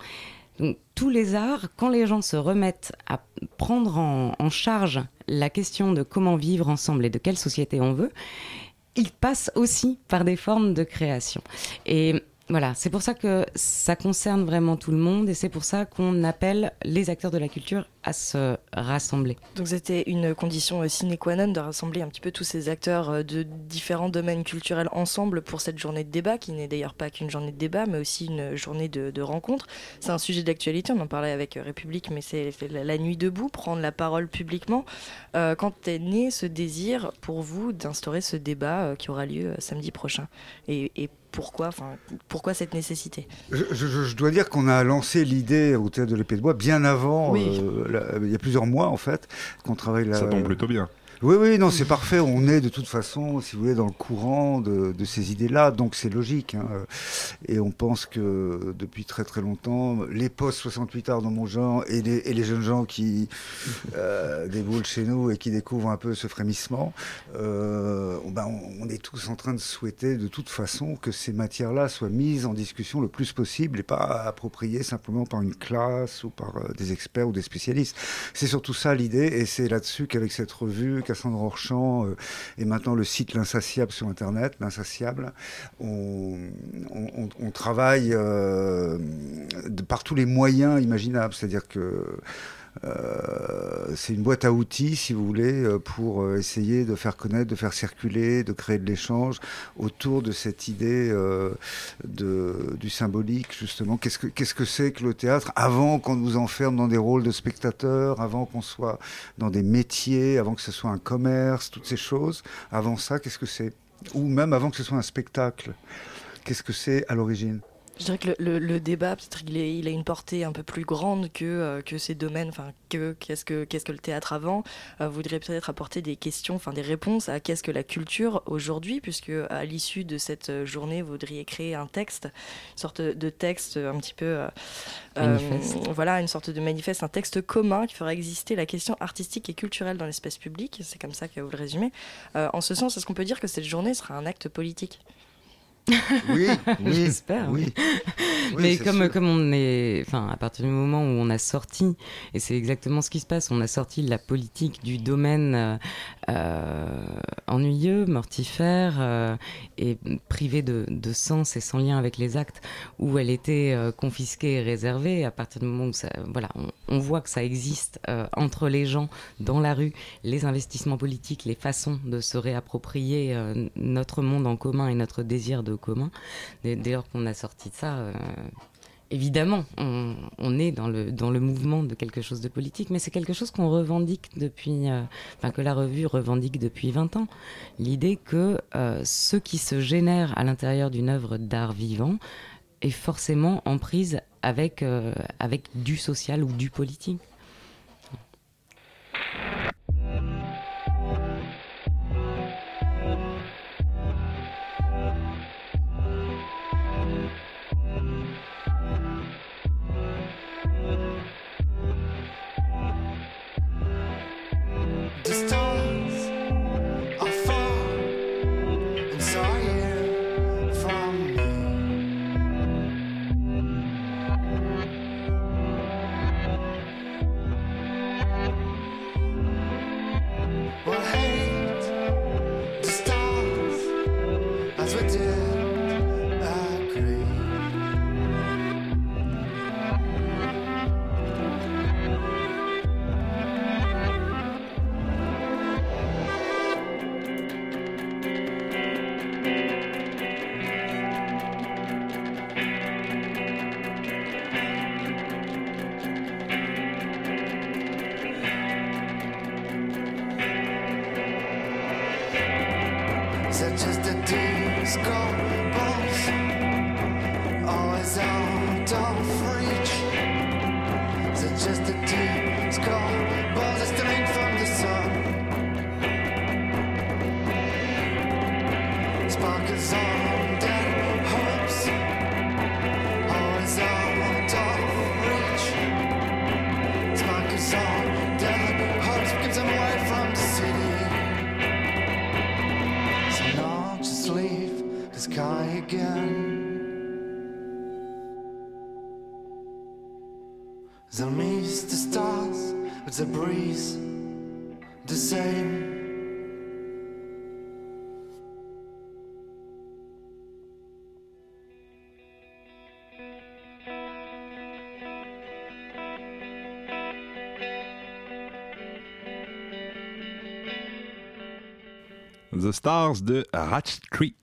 Donc, tous les arts, quand les gens se remettent à prendre en, en, charge la question de comment vivre ensemble et de quelle société on veut, ils passent aussi par des formes de création. Et voilà, c'est pour ça que ça concerne vraiment tout le monde et c'est pour ça qu'on appelle les acteurs de la culture à se rassembler. Donc c'était une condition euh, sine qua non de rassembler un petit peu tous ces acteurs euh, de différents domaines culturels ensemble pour cette journée de débat, qui n'est d'ailleurs pas qu'une journée de débat, mais aussi une journée de, rencontre. C'est un sujet d'actualité, on en parlait avec euh, République, mais c'est la nuit debout, prendre la parole publiquement. quand est né ce désir pour vous d'instaurer ce débat qui aura lieu samedi prochain? Et pourquoi, enfin, pourquoi cette nécessité? Je, dois dire qu'on a lancé l'idée au théâtre de l'épée de bois bien avant, euh, il y a plusieurs mois en fait, qu'on travaille là. Ça tombe plutôt bien. Oui, oui, non, c'est parfait. On est de toute façon, si vous voulez, dans le courant de, de ces idées-là, donc c'est logique. hein. Et on pense que depuis très très longtemps, les post 68 arts dans mon genre et les, et les jeunes gens qui euh, déboulent chez nous et qui découvrent un peu ce frémissement, euh, ben, on, on est tous en train de souhaiter de toute façon que ces matières-là soient mises en discussion le plus possible et pas appropriées simplement par une classe ou par euh, des experts ou des spécialistes. C'est surtout ça l'idée et c'est là-dessus qu'avec cette revue, Cassandre Orchamp euh, et maintenant le site L'Insatiable sur Internet, L'Insatiable, on, travaille euh, par tous les moyens imaginables. C'est-à-dire que euh, c'est une boîte à outils, si vous voulez, euh, pour euh, essayer de faire connaître, de faire circuler, de créer de l'échange autour de cette idée du symbolique, justement. Qu'est-ce que qu'est-ce que c'est que le théâtre? Avant qu'on nous enferme dans des rôles de spectateurs, avant qu'on soit dans des métiers, avant que ce soit un commerce, toutes ces choses. Avant ça, qu'est-ce que c'est? Ou même avant que ce soit un spectacle. Qu'est-ce que c'est à l'origine? Je dirais que le, le- le débat, peut-être qu'il est- il a une portée un peu plus grande que, euh, que ces domaines, enfin, que qu'est-ce que, qu'est-ce que le théâtre avant, euh, voudrait peut-être apporter des questions, enfin des réponses à qu'est-ce que la culture aujourd'hui, puisque à l'issue de cette euh, journée, vous voudriez créer un texte, une sorte de texte un petit peu... euh, voilà, une sorte de manifeste, un texte commun qui fera exister la question artistique et culturelle dans l'espace public, c'est comme ça que vous le résumez. En ce sens, est-ce qu'on peut dire que cette journée sera un acte politique? Oui, oui, J'espère. oui. Oui, Mais comme, sûr. comme on est, enfin, à partir du moment où on a sorti, et c'est exactement ce qui se passe, on a sorti la politique du domaine euh, euh, ennuyeux, mortifère euh, et privé de, de sens et sans lien avec les actes, où elle était euh, confisquée et réservée. À partir du moment où ça, voilà, on, on voit que ça existe entre les gens dans la rue, les investissements politiques, les façons de se réapproprier notre monde en commun et notre désir de commun. Dès, lors qu'on a sorti de ça, euh, évidemment, on, est dans le, dans mouvement de quelque chose de politique, mais c'est quelque chose qu'on revendique depuis, euh, que la revue revendique depuis 20 ans. L'idée que euh, ce qui se génère à l'intérieur d'une œuvre d'art vivant est forcément en prise avec du social ou du politique. They'll miss the stars with the breeze, the same. The Stars de Ratchet Tree.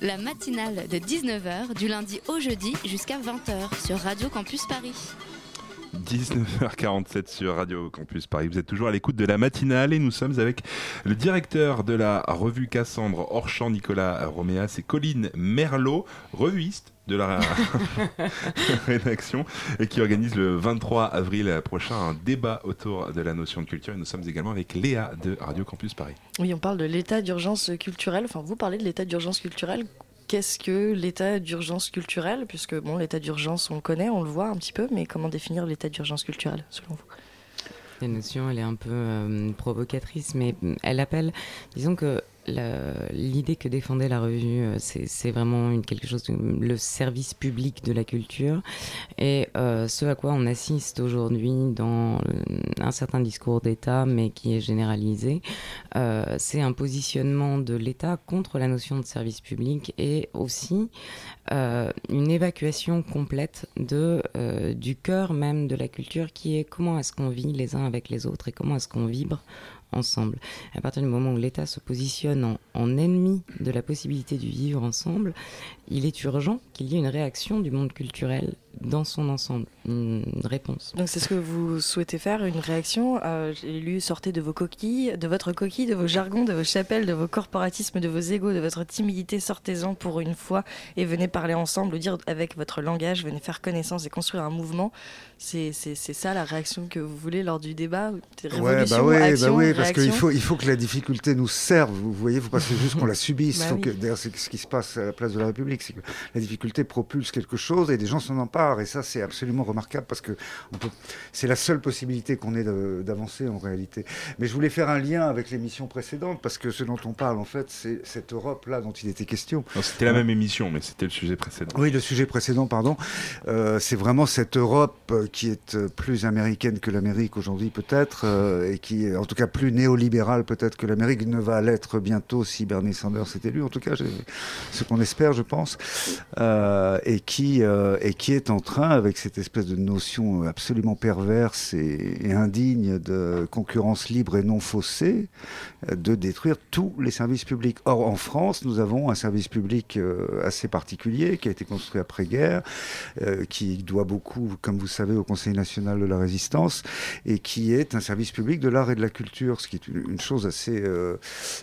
La matinale de 19h du lundi au jeudi jusqu'à 20h sur Radio Campus Paris. 19h47 sur Radio Campus Paris. Vous êtes toujours à l'écoute de la matinale et nous sommes avec le directeur de la revue Cassandre Orchamp, Nicolas Roméas et Colline Merlot, revuiste de la rédaction et qui organise le 23 avril prochain un débat autour de la notion de culture. Et nous sommes également avec Léa de Radio Campus Paris. Oui, on parle de l'état d'urgence culturelle. Enfin, vous parlez de l'état d'urgence culturelle. Qu'est-ce que l'état d'urgence culturelle Puisque bon, l'état d'urgence, on le connaît, on le voit un petit peu, mais comment définir l'état d'urgence culturelle selon vous? La notion, elle est un peu euh, provocatrice, mais elle appelle, disons que l'idée que défendait la revue, euh, c'est vraiment quelque chose, le service public de la culture. Et euh, ce à quoi on assiste aujourd'hui dans euh, un certain discours d'État, mais qui est généralisé, c'est un positionnement de l'État contre la notion de service public et aussi une évacuation complète du cœur même de la culture qui est comment est-ce qu'on vit les uns avec les autres et comment est-ce qu'on vibre ensemble. À partir du moment où l'État se positionne en, en ennemi de la possibilité du vivre ensemble, il est urgent qu'il y ait une réaction du monde culturel dans son ensemble, une réponse. Donc c'est ce que vous souhaitez faire, une réaction. Euh, J'ai lu sortez de vos coquilles, de votre coquille, de vos jargons, de vos chapelles, de vos corporatismes, de vos égaux, de votre timidité. Sortez-en pour une fois et venez parler ensemble, dire avec votre langage, venez faire connaissance et construire un mouvement. C'est c'est- c'est ça la réaction que vous voulez lors du débat Ouais, Révolution, bah ouais, action, bah ouais, parce qu'il faut, il faut que la difficulté nous serve. Vous voyez, il faut pas juste qu'on la subisse. Bah oui. D'ailleurs, c'est ce qui se passe à la place de la République, c'est que la difficulté propulse quelque chose et des gens s'en emparent. Et ça, c'est absolument remarquable parce que c'est la seule possibilité qu'on ait d'avancer en réalité. Mais je voulais faire un lien avec l'émission précédente parce que ce dont on parle, en fait, c'est cette Europe-là dont il était question. C'était la même émission, mais c'était le sujet précédent. Oui, le sujet précédent, pardon. Euh, c'est vraiment cette Europe euh, qui est euh, plus américaine que l'Amérique aujourd'hui, peut-être, euh, et qui est en tout cas plus néolibérale peut-être que l'Amérique ne va l'être bientôt si Bernie Sanders est élu. En tout cas, ce qu'on espère, je pense, euh, et qui et qui est en train, avec cette espèce de notion absolument perverse et, et indigne de concurrence libre et non faussée, euh, de détruire tous les services publics. Or, en France, nous avons un service public euh, assez particulier qui a été construit après-guerre, euh, qui doit beaucoup, comme vous savez, au Conseil national de la résistance, et qui est un service public de l'art et de la culture, ce qui est une chose assez euh,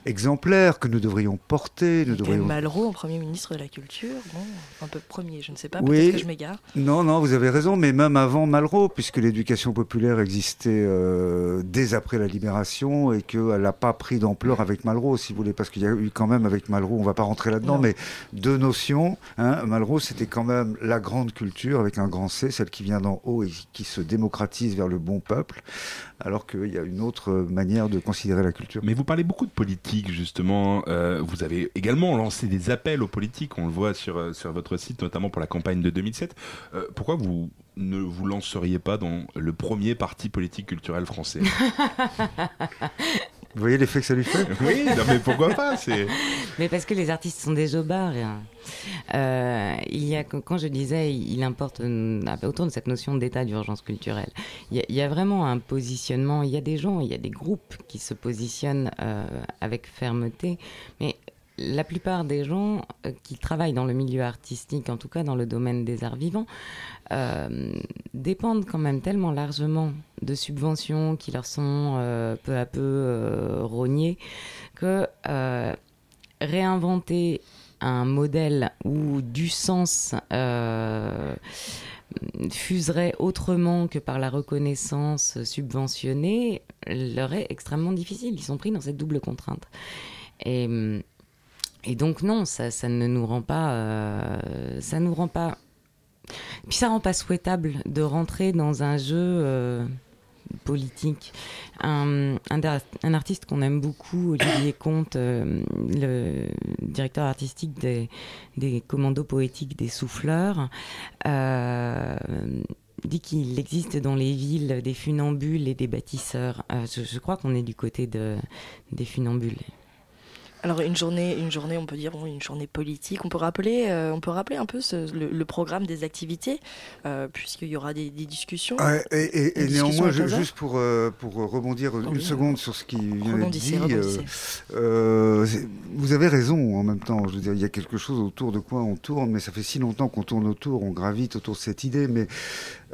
exemplaire que nous devrions porter. Nous devrions... Malraux en Premier ministre de la Culture, bon, un peu premier, je ne sais pas, Oui. peut-être que je m'égare. Non, non, vous avez raison, mais même avant Malraux, puisque l'éducation populaire existait euh, dès après la libération et qu'elle n'a pas pris d'ampleur avec Malraux, si vous voulez, parce qu'il y a eu quand même avec Malraux, on va pas rentrer là-dedans, mais deux notions. Hein, Malraux, c'était quand même la grande culture avec un grand C, celle qui vient d'en haut et qui se démocratise vers le bon peuple, alors qu'il y a une autre manière de considérer la culture. Mais vous parlez beaucoup de politique, justement. Euh, vous avez également lancé des appels aux politiques, on le voit sur, euh, sur votre site, notamment pour la campagne de 2007. Euh, pourquoi vous ne vous lanceriez pas dans le premier parti politique culturel français Vous voyez l'effet que ça lui fait Oui, non, mais pourquoi pas c'est... Mais parce que les artistes sont des jobards. hein. Euh, il y a, quand je disais, il importe euh, autour de cette notion d'état d'urgence culturelle. Il y, a, il y a vraiment un positionnement. Il y a des gens, il y a des groupes qui se positionnent euh, avec fermeté, mais la plupart des gens euh, qui travaillent dans le milieu artistique, en tout cas dans le domaine des arts vivants, euh, dépendent quand même tellement largement de subventions qui leur sont euh, peu à peu euh, rognées que réinventer un modèle où du sens fuserait autrement que par la reconnaissance subventionnée leur est extrêmement difficile. Ils sont pris dans cette double contrainte. Et, et donc non, ça, ne nous rend pas, euh, ça nous rend pas. Puis ça rend pas souhaitable de rentrer dans un jeu euh, politique. Un, artiste qu'on aime beaucoup, Olivier Comte, euh, le directeur artistique des, commandos poétiques des souffleurs, euh, dit qu'il existe dans les villes des funambules et des bâtisseurs. Je, crois qu'on est du côté de, des funambules. Alors une journée, une journée, on peut dire bon, une journée politique. On peut rappeler, euh, on peut rappeler un peu ce- le, le programme des activités, euh, puisqu'il y aura des, des discussions. Ouais, et, et- Des et discussions néanmoins, à je- 15 heures. juste pour, euh, pour rebondir une Oui. seconde sur ce qui vient d'être dit, vous avez raison en même temps. Je veux dire, il y a quelque chose autour de quoi on tourne, mais ça fait si longtemps qu'on tourne autour, on gravite autour de cette idée, mais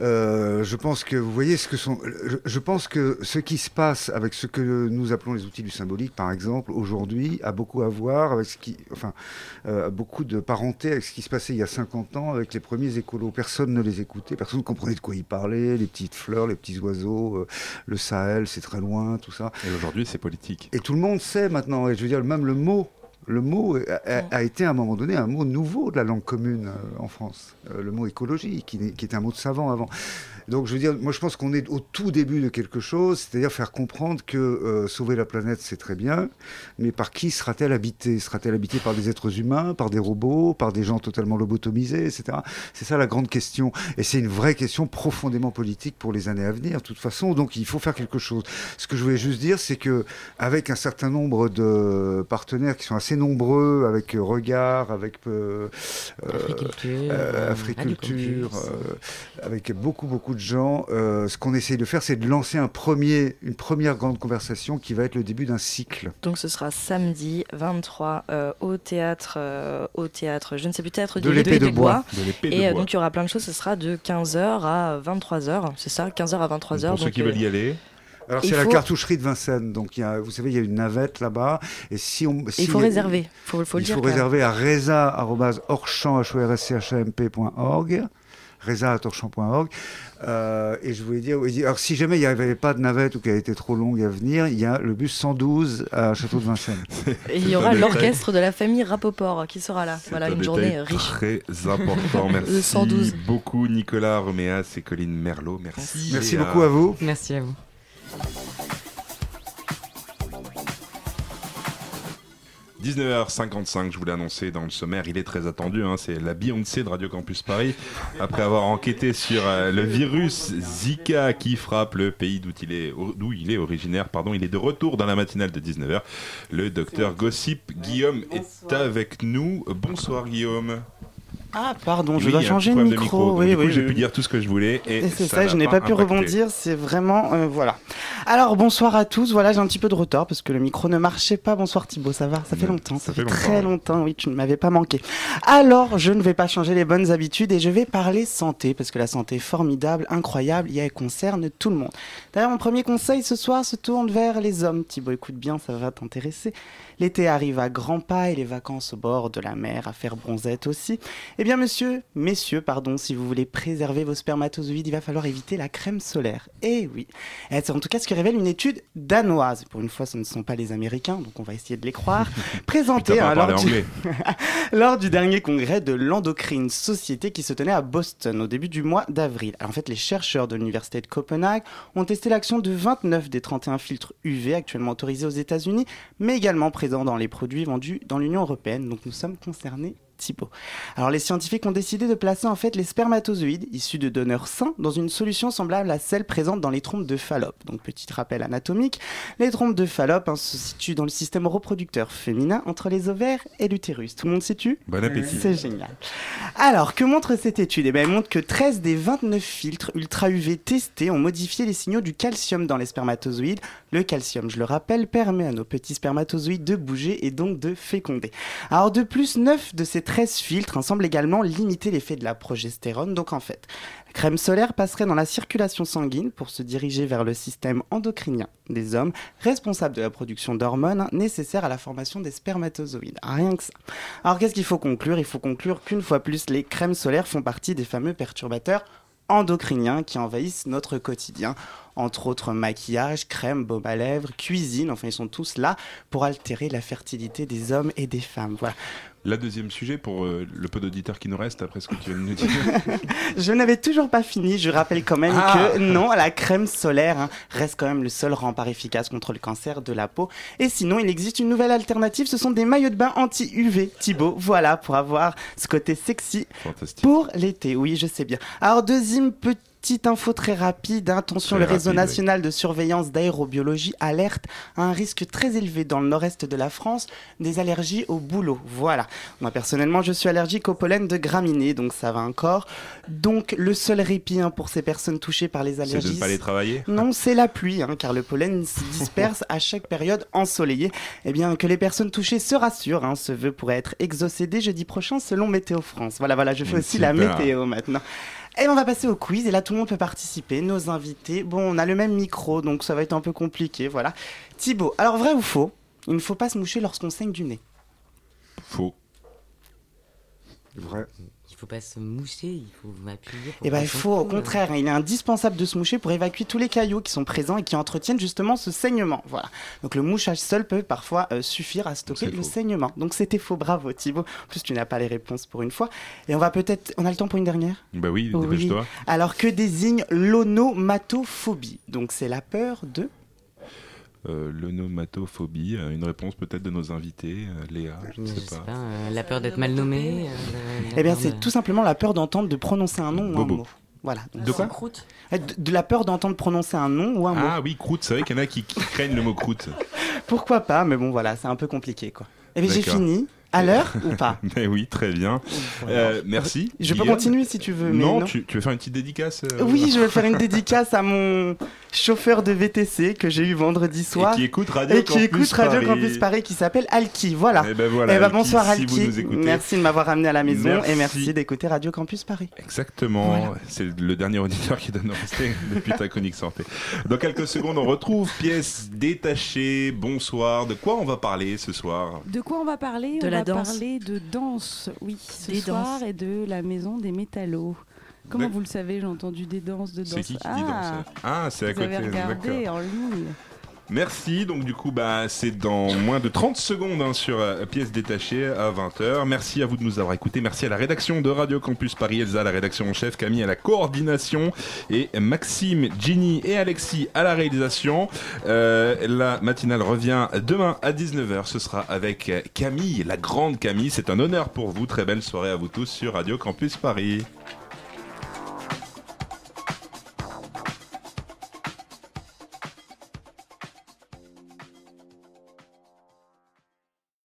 Euh, je pense que vous voyez ce que sont. Je, je pense que ce qui se passe avec ce que nous appelons les outils du symbolique, par exemple, aujourd'hui, a beaucoup à voir avec ce qui, enfin, euh, a beaucoup de parenté avec ce qui se passait il y a 50 ans avec les premiers écolos. Personne ne les écoutait, personne ne comprenait de quoi ils parlaient, les petites fleurs, les petits oiseaux, euh, le Sahel, c'est très loin, tout ça. Et aujourd'hui, c'est politique. Et tout le monde sait maintenant. Et je veux dire, même le mot. Le mot a, a- a été à un moment donné un mot nouveau de la langue commune euh, en France. Euh, le mot écologie, qui, qui était un mot de savant avant. Donc je veux dire, moi je pense qu'on est au tout début de quelque chose, c'est-à-dire faire comprendre que euh, sauver la planète c'est très bien, mais par qui sera-t-elle habitée? Sera-t-elle habitée par des êtres humains, par des robots, par des gens totalement lobotomisés, etc. C'est ça la grande question. Et c'est une vraie question profondément politique pour les années à venir, de toute façon. Donc il faut faire quelque chose. Ce que je voulais juste dire, c'est que avec un certain nombre de partenaires qui sont assez nombreux, avec euh, Regard, avec euh, Africulture, euh, Africulture, avec beaucoup beaucoup de gens, euh, ce qu'on essaye de faire, c'est de lancer un premier, une première grande conversation qui va être le début d'un cycle. Donc ce sera samedi 23 euh, au théâtre, euh, au théâtre, je ne sais plus, théâtre De du l'épée de bois. De l'épée de Et euh, bois. donc il y aura plein de choses, ce sera de 15h à 23h, c'est ça 15h à 23h. Pour ceux donc, qui euh, veulent y aller. Alors Il c'est la faut- cartoucherie de Vincennes, donc il y a, vous savez, il y a une navette là-bas, et si on, il si faut y a- réserver, faut, faut le il dire. faut réserver à reza@orchamp.org reza.orchamp.org euh, et je voulais dire alors si jamais il n'y avait pas de navette ou qu'elle était trop longue à venir il y a le bus 112 à Château de Vincennes Et il y aura l'orchestre de la famille Rapoport qui sera là. Voilà, un une journée riche. Très important. Merci Le 112. beaucoup, Nicolas Roméas et Colline Merlot. Merci. merci beaucoup à vous Merci à vous. – 19h55, je vous l'ai annoncé dans le sommaire, il est très attendu, hein, c'est la Beyoncé de Radio Campus Paris. Après avoir enquêté sur euh, le virus Zika qui frappe le pays d'où il, est, il est originaire, pardon, il est de retour dans la matinale de 19h. Le docteur Gossip Guillaume est avec nous. Bonsoir Guillaume. Ah, pardon, je Oui, dois changer de micro. Oui, coup, oui, j'ai oui. pu dire tout ce que je voulais et, Et c'est ça je n'ai pas pu impacté. rebondir, c'est vraiment... euh, voilà. Alors, bonsoir à tous. Voilà, j'ai un petit peu de retard parce que le micro ne marchait pas. Bonsoir Thibaut, ça va? Ça fait longtemps, ça, ça fait, fait longtemps, très ouais. longtemps, oui, tu ne m'avais pas manqué. Alors, je ne vais pas changer les bonnes habitudes et je vais parler santé parce que la santé est formidable, incroyable et elle concerne tout le monde. D'ailleurs, mon premier conseil ce soir se tourne vers les hommes. Thibaut, écoute bien, ça va t'intéresser. L'été arrive à grands pas et les vacances au bord de la mer à faire bronzette aussi. Eh bien, monsieur, messieurs, pardon, si vous voulez préserver vos spermatozoïdes, il va falloir éviter la crème solaire. Eh oui. Et C'est en tout cas ce que révèle une étude danoise. Pour une fois, ce ne sont pas les Américains, donc on va essayer de les croire. Présentée Putain, hein, lors, du... lors du dernier congrès de l'Endocrine Société qui se tenait à Boston au début du mois d'avril. En fait, les chercheurs de l'Université de Copenhague ont testé l'action de 29 des 31 filtres UV actuellement autorisés aux États-Unis, mais également présents dans les produits vendus dans l'Union européenne. Donc nous sommes concernés. Alors les scientifiques ont décidé de placer en fait les spermatozoïdes issus de donneurs sains dans une solution semblable à celle présente dans les trompes de Fallope. Donc petit rappel anatomique, les trompes de Fallope hein, se situent dans le système reproducteur féminin entre les ovaires et l'utérus. Tout le monde situe Bon appétit. C'est génial. Alors, que montre cette étude? Eh bien, Elle montre que 13 des 29 filtres ultra UV testés ont modifié les signaux du calcium dans les spermatozoïdes. Le calcium, je le rappelle, permet à nos petits spermatozoïdes de bouger et donc de féconder. Alors, de plus, 9 de ces 13 filtres hein, semblent également limiter l'effet de la progestérone. Donc, en fait, la crème solaire passerait dans la circulation sanguine pour se diriger vers le système endocrinien des hommes, responsable de la production d'hormones nécessaires à la formation des spermatozoïdes. Ah, Rien que ça. Alors qu'est-ce qu'il faut conclure? Il faut conclure qu'une fois plus, les crèmes solaires font partie des fameux perturbateurs endocriniens qui envahissent notre quotidien. Entre autres maquillage, crème, baume à lèvres, cuisine, enfin ils sont tous là pour altérer la fertilité des hommes et des femmes. Voilà. La deuxième sujet pour euh, le peu d'auditeurs qui nous reste après ce que tu viens de nous dire. Je n'avais toujours pas fini. Je rappelle quand même Ah. que non, la crème solaire hein, reste quand même le seul rempart efficace contre le cancer de la peau. Et sinon, il existe une nouvelle alternative. Ce sont des maillots de bain anti-UV. Thibaut, voilà, pour avoir ce côté sexy pour l'été. Oui, je sais bien. Alors, deuxième Petite info très rapide, attention, Très le réseau rapide, oui. national de surveillance d'aérobiologie alerte à un risque très élevé dans le nord-est de la France des allergies au boulot. Voilà. Moi personnellement, je suis allergique au pollen de graminées, donc ça va encore. Donc le seul répit hein, pour ces personnes touchées par les C'est allergies. de ne pas aller travailler? Non, c'est la pluie, hein, car le pollen se disperse à chaque période ensoleillée. Eh bien, que les personnes touchées se rassurent, hein, ce vœu pourrait être exaucé dès jeudi prochain selon Météo France. Voilà, voilà, je fais aussi la Super. météo maintenant. Et on va passer au quiz et là tout le monde peut participer, nos invités. Bon, on a le même micro donc ça va être un peu compliqué, voilà. Thibaut, alors vrai ou faux Il ne faut pas se moucher lorsqu'on saigne du nez? Faux. Vrai. Il faut pas se moucher, il faut appuyer. pour Eh ben il faut au contraire, il est indispensable de se moucher pour évacuer tous les caillots qui sont présents et qui entretiennent justement ce saignement. Voilà. Donc le mouchage seul peut parfois euh, suffire à stopper le faux. saignement. Donc c'était faux, bravo Thibaut. En plus tu n'as pas les réponses pour une fois. Et on va peut-être, on a le temps pour une dernière? Bah oui, Oui. dépêche-toi. Alors que désigne l'onomatophobie Donc c'est la peur de Euh, L'onomatophobie, euh, une réponse peut-être de nos invités, euh, Léa, je ne sais sais pas. pas, euh, la peur d'être mal nommé. euh, la- la Eh bien, c'est de- tout simplement la peur d'entendre de prononcer un nom ou un mot. Voilà. De quoi Eh, de, de la peur d'entendre prononcer un nom ou un mot. Ah oui, croûte, c'est vrai qu'il y en a qui, qui craignent le mot croûte. Pourquoi pas Mais bon, voilà, c'est un peu compliqué, quoi. Eh bien, j'ai fini. À l'heure ou pas Mais oui, très bien. Euh, merci. Je peux Guillaume. continuer si tu veux. mais non, non. Tu, tu veux faire une petite dédicace euh, Oui, je vais faire une dédicace à mon chauffeur de VTC que j'ai eu vendredi soir. Et qui écoute Radio Et qui Campus écoute Radio Paris. Campus Paris, qui s'appelle Alki. Voilà. Eh ben voilà, Eh ben, Alki, bonsoir si Alki. vous nous écoutez. Merci de m'avoir amené à la maison Merci. et merci d'écouter Radio Campus Paris. Exactement, Voilà. c'est le dernier auditeur qui donne de rester depuis ta chronique santé. Dans quelques secondes, on retrouve pièces détachées. Bonsoir. De quoi on va parler ce soir? De quoi on va parler? De la va danse. parler de danse, oui, ce Des soir, danses. et de la maison des métallos. Comment vous le savez, j'ai entendu des danses de danse. C'est qui qui dit ah, danse Ah, c'est à vous avez côté. regardé d'accord. en ligne. Merci, donc du coup bah, c'est dans moins de 30 secondes hein, sur euh, Pièces détachées à 20h. Merci à vous de nous avoir écoutés, merci à la rédaction de Radio Campus Paris, Elsa la rédaction en chef, Camille à la coordination et Maxime, Ginny et Alexis à la réalisation. Euh, la matinale revient demain à 19h, ce sera avec Camille, la grande Camille, c'est un honneur pour vous, très belle soirée à vous tous sur Radio Campus Paris.